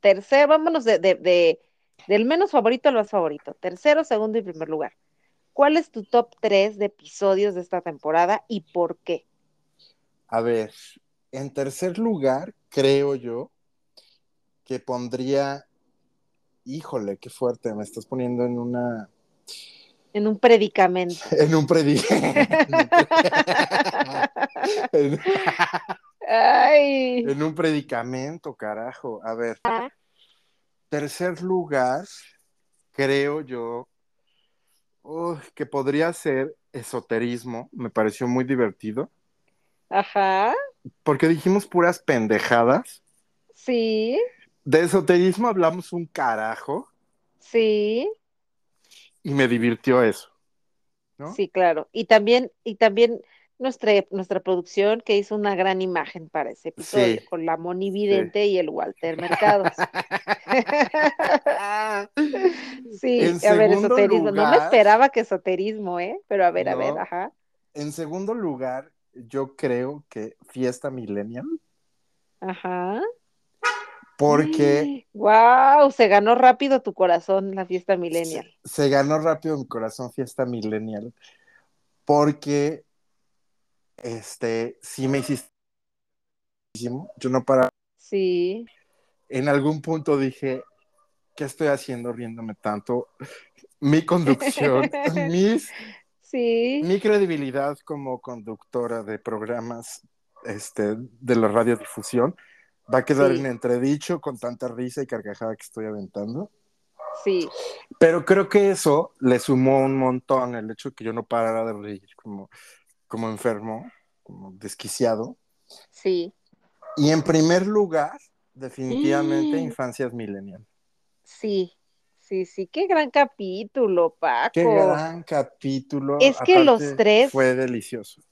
Tercero, vámonos de, del menos favorito al más favorito. Tercero, segundo y primer lugar. ¿Cuál es tu top tres de episodios de esta temporada y por qué? A ver, en tercer lugar, creo yo que pondría, híjole, qué fuerte, me estás poniendo en una en un predicamento. En un predicamento. en... un predicamento, carajo. A ver. Tercer lugar, creo yo que podría ser esoterismo. Me pareció muy divertido. Ajá. Porque dijimos puras pendejadas. Sí. De esoterismo hablamos un carajo. Sí y me divirtió eso. Sí, claro. Y también, y también nuestra, nuestra producción que hizo una gran imagen para ese episodio, con la Moni Vidente y el Walter Mercados. sí, a ver, esoterismo. no me esperaba que esoterismo, ¿eh? Pero a ver, a ver, ajá. En segundo lugar, yo creo que Fiesta Millennial. Ajá. Porque. ¡Wow! Se ganó rápido tu corazón la fiesta millennial. Se, ganó rápido mi corazón fiesta millennial. Porque. Este. Sí me hiciste. Yo no para. Sí. En algún punto dije. ¿Qué estoy haciendo riéndome tanto? Mi conducción, mis. Sí. Mi credibilidad como conductora de programas este, de la radiodifusión va a quedar en entredicho con tanta risa y carcajada que estoy aventando. Sí. Pero creo que eso le sumó un montón el hecho de que yo no parara de reír como, como enfermo, como desquiciado. Sí. Y en primer lugar, definitivamente, mm. Infancias Millennial. Sí, sí, sí, qué gran capítulo, Paco. Qué gran capítulo. Es que los tres. Fue delicioso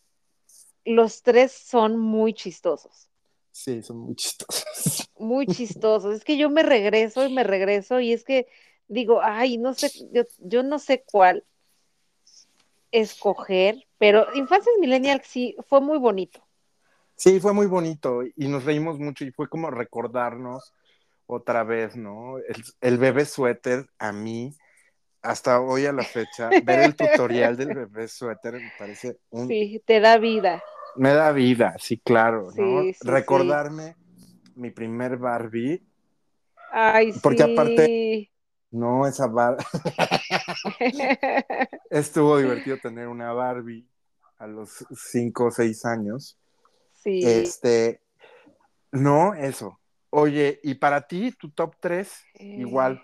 los tres son muy chistosos. Sí, son muy chistosos. Muy chistosos. Es que yo me regreso y me regreso y es que digo, ay, no sé, yo, yo no sé cuál escoger, pero Infancias Millennial sí fue muy bonito. Sí, fue muy bonito y nos reímos mucho y fue como recordarnos otra vez, ¿no? El, el bebé suéter a mí, hasta hoy a la fecha, ver el tutorial del bebé suéter me parece un... Sí, te da vida. Me da vida, sí, claro, Sí, ¿no? sí, Recordarme mi primer Barbie, Ay, Porque sí. aparte- no esa Barbie, estuvo divertido tener una Barbie a los cinco o seis años. sí. Este, no, eso. Oye, y para ti, tu top 3, Eh, igual,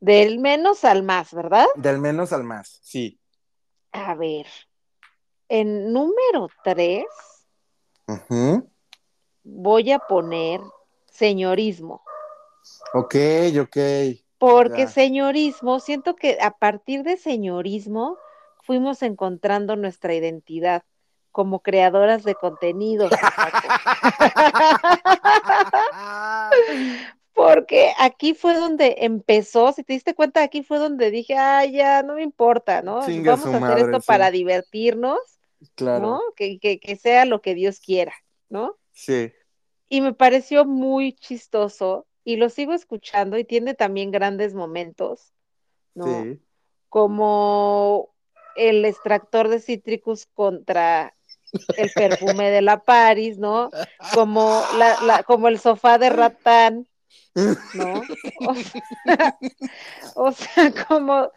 Del menos al más, ¿verdad? del menos al más, sí. A ver. En número 3 Ujú. voy a poner señorismo. Ok, ok. Porque Ya. señorismo, siento que a partir de señorismo fuimos encontrando nuestra identidad como creadoras de contenido. Porque aquí fue donde empezó, si te diste cuenta, aquí fue donde dije, ah, ya, no me importa, ¿no? Vamos a hacer madre, esto sí. para divertirnos, claro, ¿no? Que, que, que sea lo que Dios quiera, ¿no? sí, Y me pareció muy chistoso y lo sigo escuchando y tiene también grandes momentos, ¿no? sí. Como el extractor de cítricos contra el perfume de la Paris, ¿no? Como, la, la, como el sofá de ratán, ¿no? O sea, o sea, como,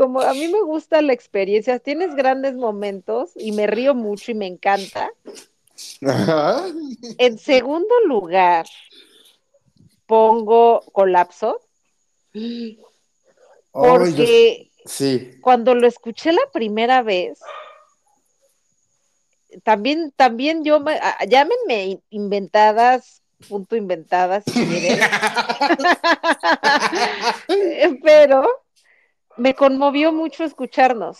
como a mí me gusta la experiencia, tienes grandes momentos y me río mucho y me encanta. Ajá. En segundo lugar, pongo colapso, porque yo- sí, cuando lo escuché la primera vez, también, también yo, me, llámenme inventadas, punto inventadas si quieren, pero me conmovió mucho escucharnos,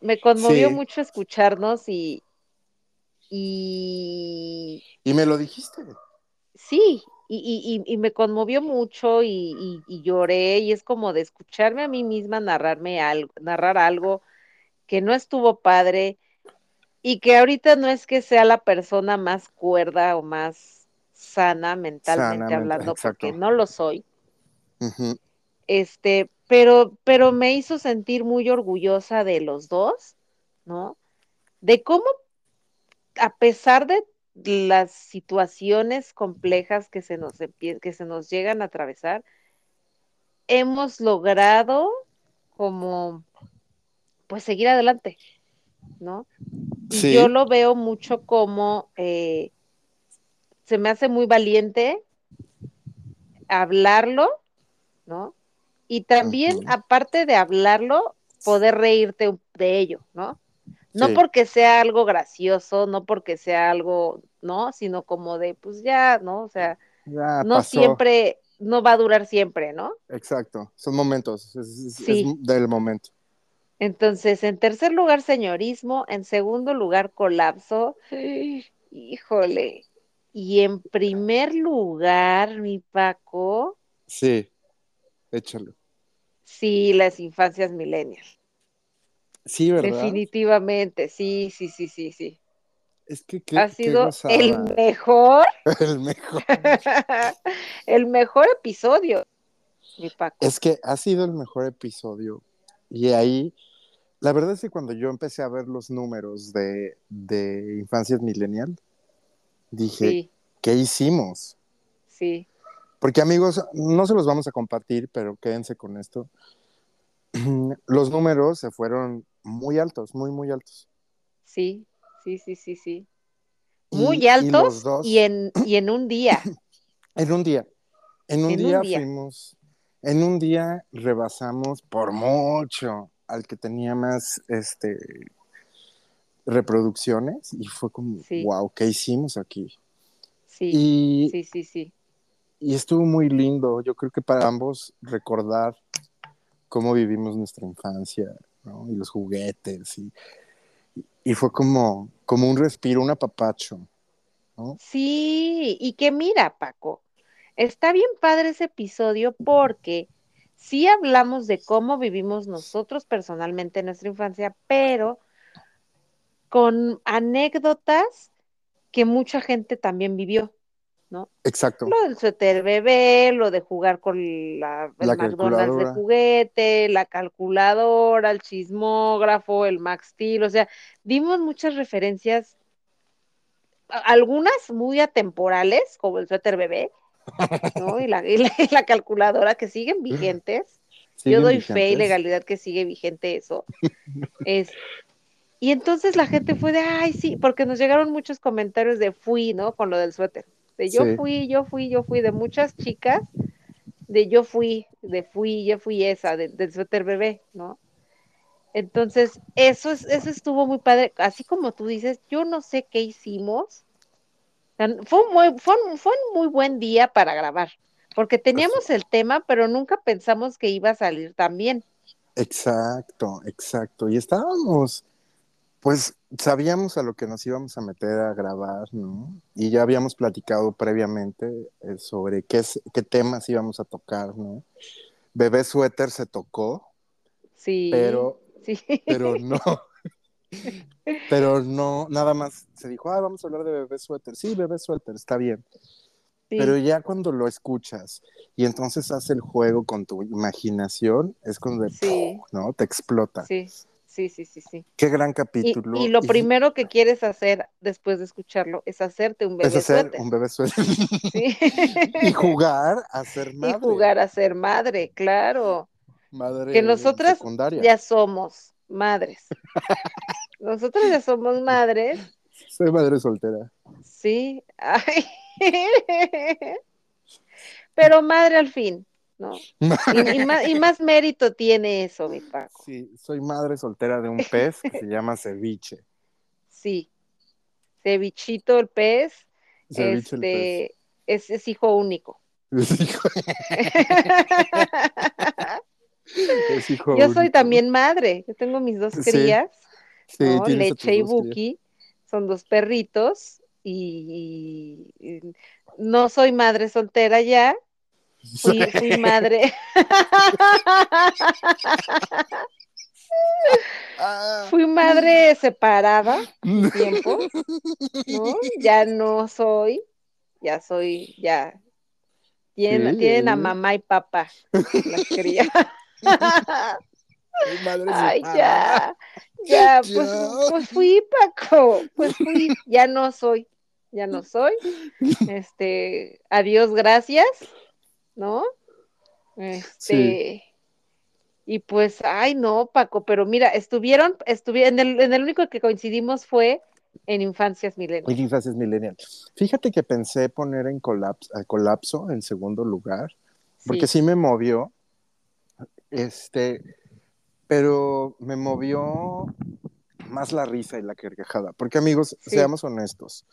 me conmovió Sí. mucho escucharnos y, y y me lo dijiste. sí, y, y, y, me conmovió mucho y, lloré y es como de escucharme a mí misma narrarme algo, narrar algo que no estuvo padre y que ahorita no es que sea la persona más cuerda o más sana mentalmente hablando, exacto. porque no lo soy, este, pero, pero me hizo sentir muy orgullosa de los dos, ¿no? De cómo, a pesar de las situaciones complejas que se nos, que se nos llegan a atravesar, hemos logrado como, pues, seguir adelante, ¿no? Sí. yo lo veo mucho como eh, se me hace muy valiente hablarlo, ¿no? Y también, aparte de hablarlo, poder reírte de ello, ¿no? No Sí. porque sea algo gracioso, no porque sea algo, ¿no? Sino como de, pues ya, ¿no? O sea, Ya no pasó. siempre, no va a durar siempre, ¿no? Exacto, son momentos, es, es- del momento. Entonces, en tercer lugar, señorismo, en segundo lugar, colapso. Híjole. Y en primer lugar, mi Paco, Sí, échalo. sí, las infancias millennials. Sí, ¿verdad? Definitivamente, sí, sí, sí, sí, sí. Es que qué, ha sido el mejor, El mejor. el mejor episodio, mi Paco. Es que ha sido el mejor episodio. Y ahí, la verdad es que cuando yo empecé a ver los números de, de Infancias Millennial, dije, Sí, ¿qué hicimos? sí, Porque amigos, no se los vamos a compartir, pero quédense con esto. Los números se fueron muy altos, muy, muy altos. sí, sí, sí, sí, sí. Muy y altos dos- y en, y en un día. En un día. En un, En un día, día. fuimos. En un día rebasamos por mucho al que tenía más este reproducciones y fue como, Sí. wow, ¿qué hicimos aquí? Sí, Y, sí, sí, sí. Y estuvo muy lindo. Yo creo que para ambos recordar cómo vivimos nuestra infancia, ¿no? Y los juguetes y, y fue como, como un respiro, un apapacho. Sí, y que mira, Paco, está bien padre ese episodio porque sí hablamos de cómo vivimos nosotros personalmente en nuestra infancia, pero con anécdotas que mucha gente también vivió, ¿no? Exacto. Lo del suéter bebé, lo de jugar con la, el La McDonald's de juguete, la calculadora, el chismógrafo, el Max Steel, o sea, dimos muchas referencias, algunas muy atemporales, como el suéter bebé, ¿no? Y la, y la, y la calculadora que siguen vigentes. Yo doy fe y legalidad que sigue vigente eso. Es, y entonces la gente fue de, ay, sí, porque nos llegaron muchos comentarios de fui, ¿no? Con lo del suéter. De yo Sí. fui, yo fui, yo fui, de muchas chicas, de yo fui, de fui, yo fui esa, de- del suéter bebé, ¿no? Entonces, eso, es, eso estuvo muy padre. Así como tú dices, yo no sé qué hicimos. Fue un muy, fue un, fue un muy buen día para grabar, porque teníamos el tema, pero nunca pensamos que iba a salir tan bien. Exacto, exacto. Y estábamos, pues sabíamos a lo que nos íbamos a meter a grabar, ¿no? Y ya habíamos platicado previamente eh, sobre qué, es- qué temas íbamos a tocar, ¿no? Bebé Suéter se tocó, Sí. pero, sí. pero no. Pero no, nada más se dijo, ah, vamos a hablar de bebé suéter. Sí, bebé suéter, está bien. sí. Pero ya cuando lo escuchas y entonces hace el juego con tu imaginación, es cuando, Sí. ¿no? Te explota. Sí, sí, sí, sí, sí. Qué gran Y, capítulo. y lo Y- primero que quieres hacer después de escucharlo es hacerte un bebé es hacer suéter. un bebé suéter. Sí. y jugar a ser Y madre. jugar a ser madre, claro. Madre Que nosotras secundaria. ya somos madres. Nosotras ya somos madres, Soy madre soltera. sí. Ay. Pero madre al fin, ¿no? Y, y más, y más mérito tiene eso, mi Paco. Sí, soy madre soltera de un pez que se llama ceviche. Sí. Cevichito el pez, Ceviche el pez. este, es, es hijo único. Es hijo, es hijo Yo soy único. también madre. Yo tengo mis dos crías, Sí, ¿no? Leche y. Buki. Son dos perritos. Y, y no soy madre soltera ya. Fui, fui madre. Ah. fui madre separada un tiempo, ¿no? Ya no soy. Ya soy, ya. Tienen, tienen a mamá y papá, las madre Ay, ya, ya, pues, pues fui, Paco, pues fui, ya no soy, ya no soy. Este, adiós, gracias, ¿no? Este, y pues, ay, no, Paco, pero mira, estuvieron, estuvieron, en el, en el único que coincidimos fue en Infancias Milenias. Oye, infancias millennial. Fíjate que pensé poner en colapso, a colapso en segundo lugar, porque sí. me movió, este, pero me movió más la risa y la carcajada. Porque amigos, Sí. seamos honestos.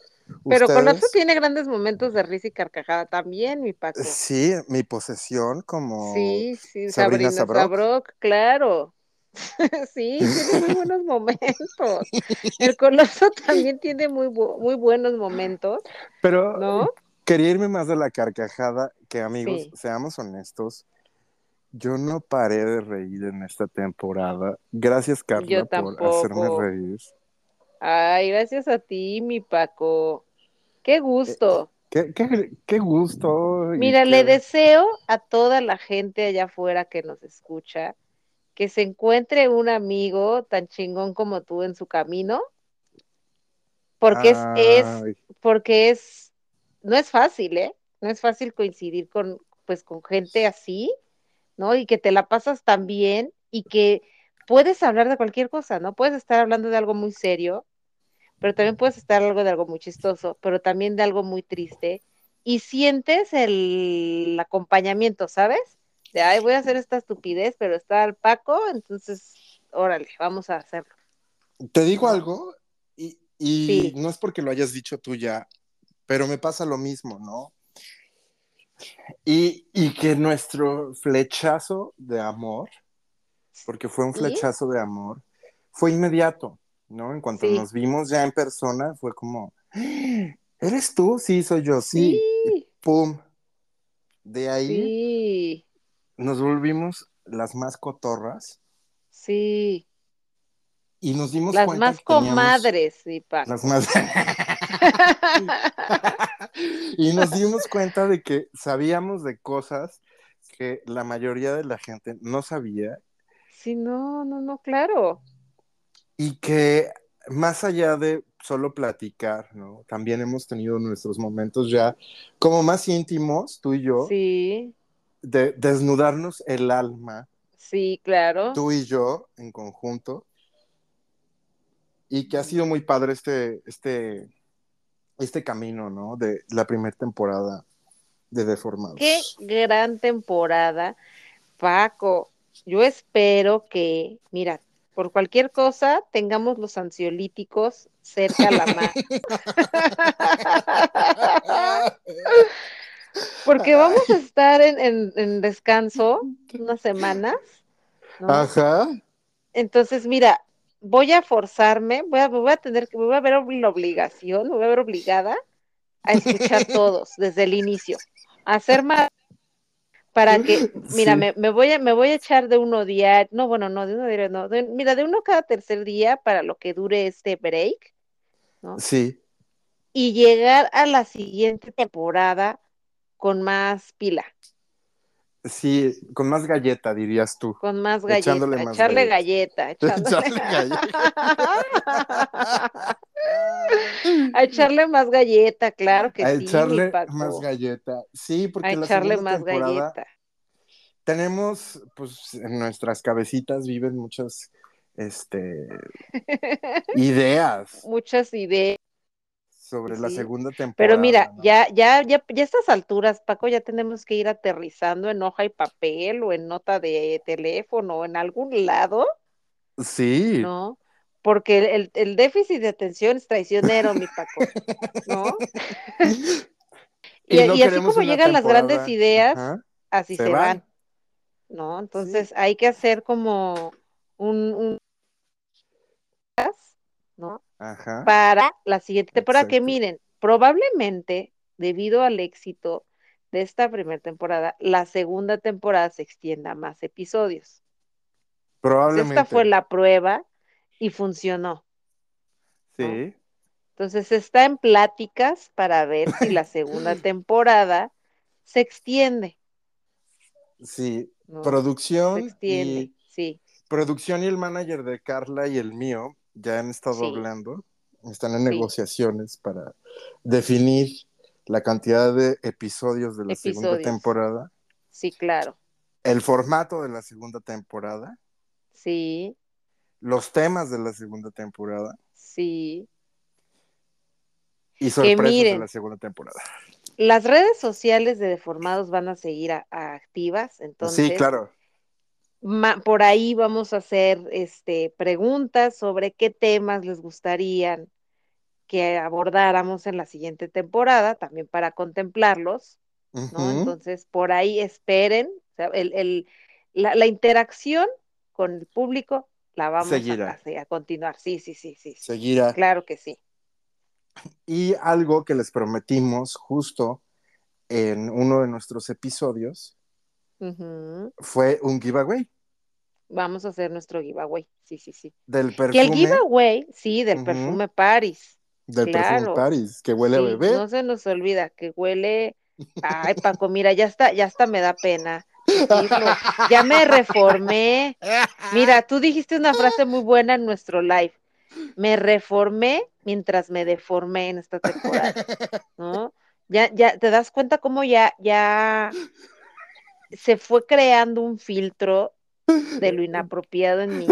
Pero ustedes- tiene grandes momentos de risa y carcajada también, mi Paco. Sí, mi posesión como Sí, sí, Sabrina Sabrina Sabrok. Sabrok, claro. Sí, tiene muy buenos momentos. El Coloso también tiene muy, bu- muy buenos momentos, Pero ¿no? quería irme más de la carcajada, que amigos, Sí. seamos honestos, yo no paré de reír en esta temporada. Gracias, Carla, por hacerme reír. Ay, gracias a ti, mi Paco. Qué gusto. Qué, qué- qué gusto. Mira, qué- le deseo a toda la gente allá afuera que nos escucha que se encuentre un amigo tan chingón como tú en su camino, porque es, es, porque es, no es fácil, ¿eh? No es fácil coincidir con, pues, con gente así, ¿no? Y que te la pasas tan bien y que puedes hablar de cualquier cosa, ¿no? Puedes estar hablando de algo muy serio, pero también puedes estar hablando de algo muy chistoso, pero también de algo muy triste y sientes el acompañamiento, ¿sabes? De, ay, voy a hacer esta estupidez, pero está el Paco, entonces, órale, vamos a hacerlo. Te digo algo, y, y Sí. no es porque lo hayas dicho tú ya, pero me pasa lo mismo, ¿no? Y, y que nuestro flechazo de amor, porque fue un ¿Sí? flechazo de amor, fue inmediato, ¿no? En cuanto Sí. nos vimos ya en persona, fue como, ¿eres tú? Sí, soy yo, sí. Sí, ¡Pum! De ahí sí, nos volvimos las más cotorras sí. y nos dimos Las cuenta más que teníamos- comadres, sí, Paco. Las más. y nos dimos cuenta de que sabíamos de cosas que la mayoría de la gente no sabía Sí, no, no, no, claro. y que más allá de solo platicar, ¿no? También hemos tenido nuestros momentos ya como más íntimos, tú y yo, Sí, de desnudarnos el alma, sí, claro. tú y yo en conjunto, y que ha sido muy padre este, este, este camino, ¿no? De la primera temporada de Deformados. Qué gran temporada, Paco. Yo espero que, mira, por cualquier cosa tengamos los ansiolíticos cerca a la mano. Porque vamos a estar en, en- en descanso unas semanas, ¿no? Ajá. Entonces, mira, voy a forzarme, voy a, voy a tener que, me voy a ver la obligación, me voy a ver obligada a escuchar todos desde el inicio, a hacer más para que, mira, Sí. me, me voy a, me voy a echar de uno diario, no, bueno, no, de uno diario, no, de- mira, de uno cada tercer día para lo que dure este break, ¿no? Sí, Y llegar a la siguiente temporada con más pila, sí, con más galleta, dirías tú. con más galleta, Echándole más echarle galleta. galleta, echándole... Echarle A echarle más galleta, claro que a sí, mi echarle Paco. más galleta. Sí, porque A la echarle segunda más temporada galleta. tenemos, pues, en nuestras cabecitas viven muchas, este, ideas Muchas ideas. Sobre la segunda temporada. Pero mira, ¿no? ya, ya, ya, ya a estas alturas, Paco, ya tenemos que ir aterrizando en hoja y papel o en nota de teléfono o en algún lado, Sí, ¿no? Porque el, el déficit de atención es traicionero, mi Paco, ¿no? Y, Y no y así como llegan las grandes ideas, Ajá. así Se se, van. van. ¿no? Entonces hay que hacer como un, un ¿no? Ajá. Para la siguiente temporada, que miren, probablemente debido al éxito de esta primera temporada, la segunda temporada se extienda a más episodios. Probablemente. esta fue la prueba y funcionó. Sí, Entonces está en pláticas para ver si la segunda temporada se extiende. sí. ¿no? Producción se extiende, y sí. producción y el manager de Carla y el mío ya han estado Sí. hablando, están en Sí. negociaciones para definir la cantidad de episodios de la segunda temporada, Sí, claro. el formato de la segunda temporada, Sí, los temas de la segunda temporada sí. y sorpresas de miren. la segunda temporada. Las redes sociales de Deformados van a seguir a- a activas, entonces sí, claro. Por ahí vamos a hacer este, preguntas sobre qué temas les gustarían que abordáramos en la siguiente temporada, también para contemplarlos. Entonces, por ahí esperen, o sea, el, el- la, la interacción con el público la vamos Seguirá. a, a continuar. Sí, sí, sí, sí. Seguirá. Claro que sí. Y algo que les prometimos justo en uno de nuestros episodios Fue un giveaway Vamos a hacer nuestro giveaway. Sí, sí, sí. del perfume, Que el giveaway, sí, del perfume Paris. del claro. perfume Paris, que huele a bebé. No se nos olvida que huele. Ay, Paco, mira, ya está, ya está, me da pena decirlo. Ya me reformé. Mira, tú dijiste una frase muy buena en nuestro live. Me reformé mientras me deformé en esta temporada, ¿no? Ya, ya, te das cuenta cómo ya, ya se fue creando un filtro de lo inapropiado en mí.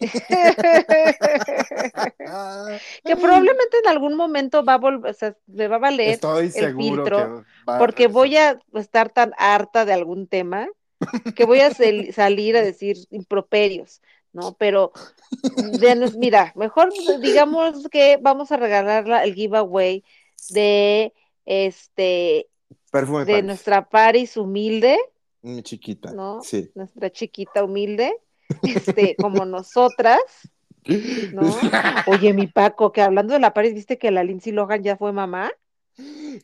que probablemente en algún momento va a volver, o sea, me va a valer Estoy seguro filtro, que porque voy a estar tan harta de algún tema que voy a sal- salir a decir improperios, ¿no? Pero, de mira, mejor digamos que vamos a regalar la- el giveaway de este, perfume de nuestra Paris humilde, Mi chiquita. ¿no? Sí. Nuestra chiquita humilde, este, como nosotras, ¿no? Oye, mi Paco, que hablando de la Paris, ¿viste que la Lindsay Lohan ya fue mamá?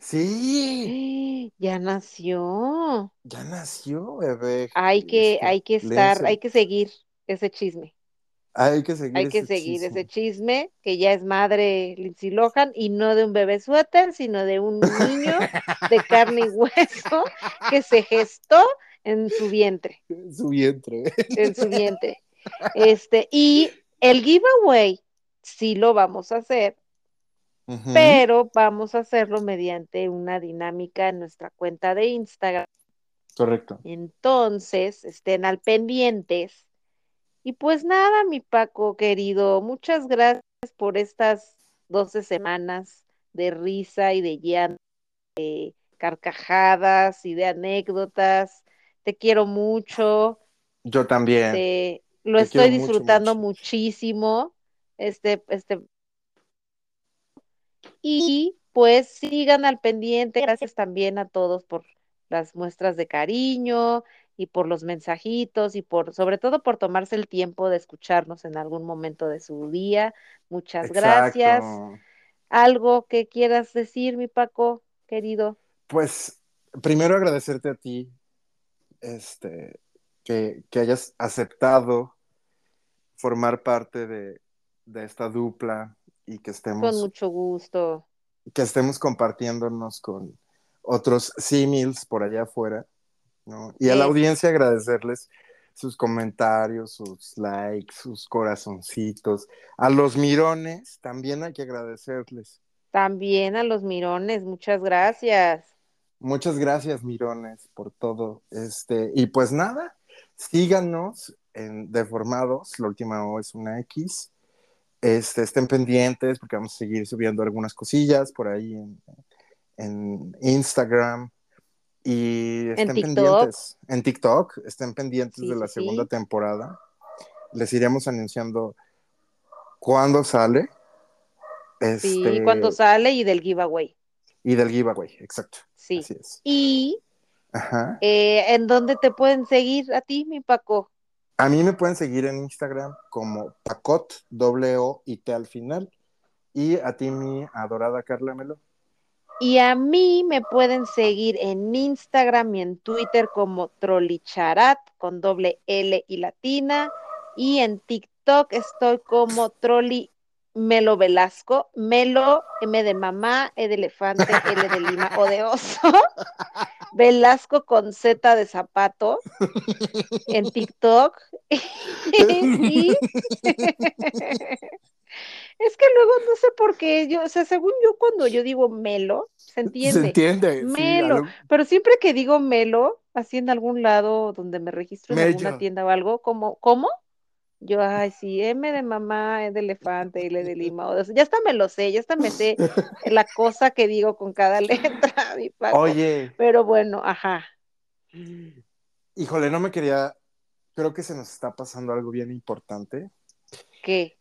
Sí, Ya nació. ya nació, bebé. Hay que, Este, hay que estar, hay que seguir ese chisme. Hay que seguir Hay que ese seguir ese chisme. que ya es madre Lindsay Lohan, y no de un bebé suéter, sino de un niño de carne y hueso que se gestó en su vientre, Su vientre. en su vientre. Este, y el giveaway sí lo vamos a hacer, pero vamos a hacerlo mediante una dinámica en nuestra cuenta de Instagram. Correcto. Entonces, estén al pendientes. Y pues nada, mi Paco querido, muchas gracias por estas 12 semanas de risa y de llanto, de carcajadas y de anécdotas. Te quiero mucho, Yo también. te, lo Te estoy mucho, disfrutando mucho. muchísimo. Este, este, y pues sigan al pendiente. Gracias también a todos por las muestras de cariño y por los mensajitos y por, sobre todo por tomarse el tiempo de escucharnos en algún momento de su día. Muchas gracias. ¿Algo que quieras decir, mi Paco, querido? Pues primero agradecerte a ti, este, que, que hayas aceptado formar parte de, de esta dupla y que Con estemos, mucho gusto. que estemos compartiéndonos con otros símils por allá afuera, ¿no? Y a la Eso. audiencia agradecerles sus comentarios, sus likes, sus corazoncitos. A los mirones también hay que agradecerles. También a los mirones, muchas gracias. Muchas gracias, Mirones, por todo. Este, y pues nada, síganos en Deformados, la última O es una X. Este, estén pendientes porque vamos a seguir subiendo algunas cosillas por ahí en, en Instagram. Y estén TikTok. pendientes en TikTok, estén pendientes Sí, de la segunda sí. temporada. Les iremos anunciando cuándo sale. Sí, Este, cuando sale y del giveaway. Y del giveaway, exacto. Sí. Así es. Y Ajá. eh, ¿en dónde te pueden seguir a ti, mi Paco? A mí me pueden seguir en Instagram como Pacot, doble O y T al final. Y a ti, mi adorada Carla Melo. Y a mí me pueden seguir en Instagram y en Twitter como Trolicharat con doble L y latina. Y en TikTok estoy como Troli Melo Velasco. Melo, M de mamá, E de elefante, L de lima o de oso. Velasco con Z de zapato en TikTok. y es que luego no sé por qué, yo, o sea, según yo cuando yo digo Melo, se entiende. Se entiende. sí, Melo, pero siempre que digo Melo, así en algún lado donde me registro en alguna tienda o algo, como, ¿cómo? Yo, ay, sí, M de mamá, E de elefante, L de lima, o sea, ya hasta me lo sé, ya hasta me sé la cosa que digo con cada letra, mi. Oye, Pero bueno, ajá, híjole, no me quería. Creo que se nos está pasando algo bien importante. ¿qué?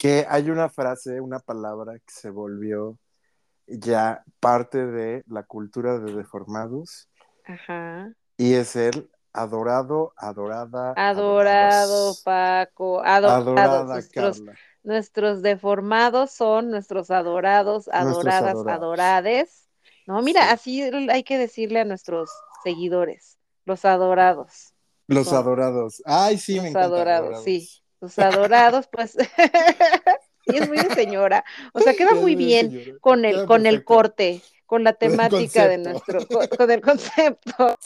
Que hay una frase, una palabra que se volvió ya parte de la cultura de deformados Ajá. y es el adorado, adorada. Adorado, adorados. Paco, adorados. Adorada Nuestros, Carla. nuestros deformados son nuestros adorados, adoradas, adorados. adorades. No, mira, Sí. así hay que decirle a nuestros seguidores, los adorados. Los Son adorados. Ay, sí, los me encanta. adorados, sí. Los adorados, pues, sí, es muy de señora. O sea, queda muy bien con el, con el corte, con la temática de nuestro, con, con el concepto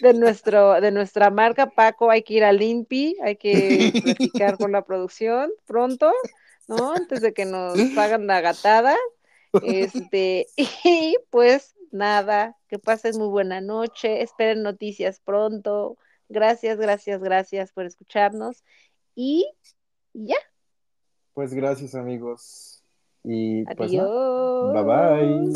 de nuestro, de nuestra marca, Paco, hay que ir al INPI, hay que platicar con la producción pronto, ¿no? Antes de que nos hagan la gatada. Este, y pues nada, que pasen muy buena noche, esperen noticias pronto. Gracias, gracias, gracias por escucharnos. Y ya, Pues gracias, amigos. Y pues adiós. Bye bye.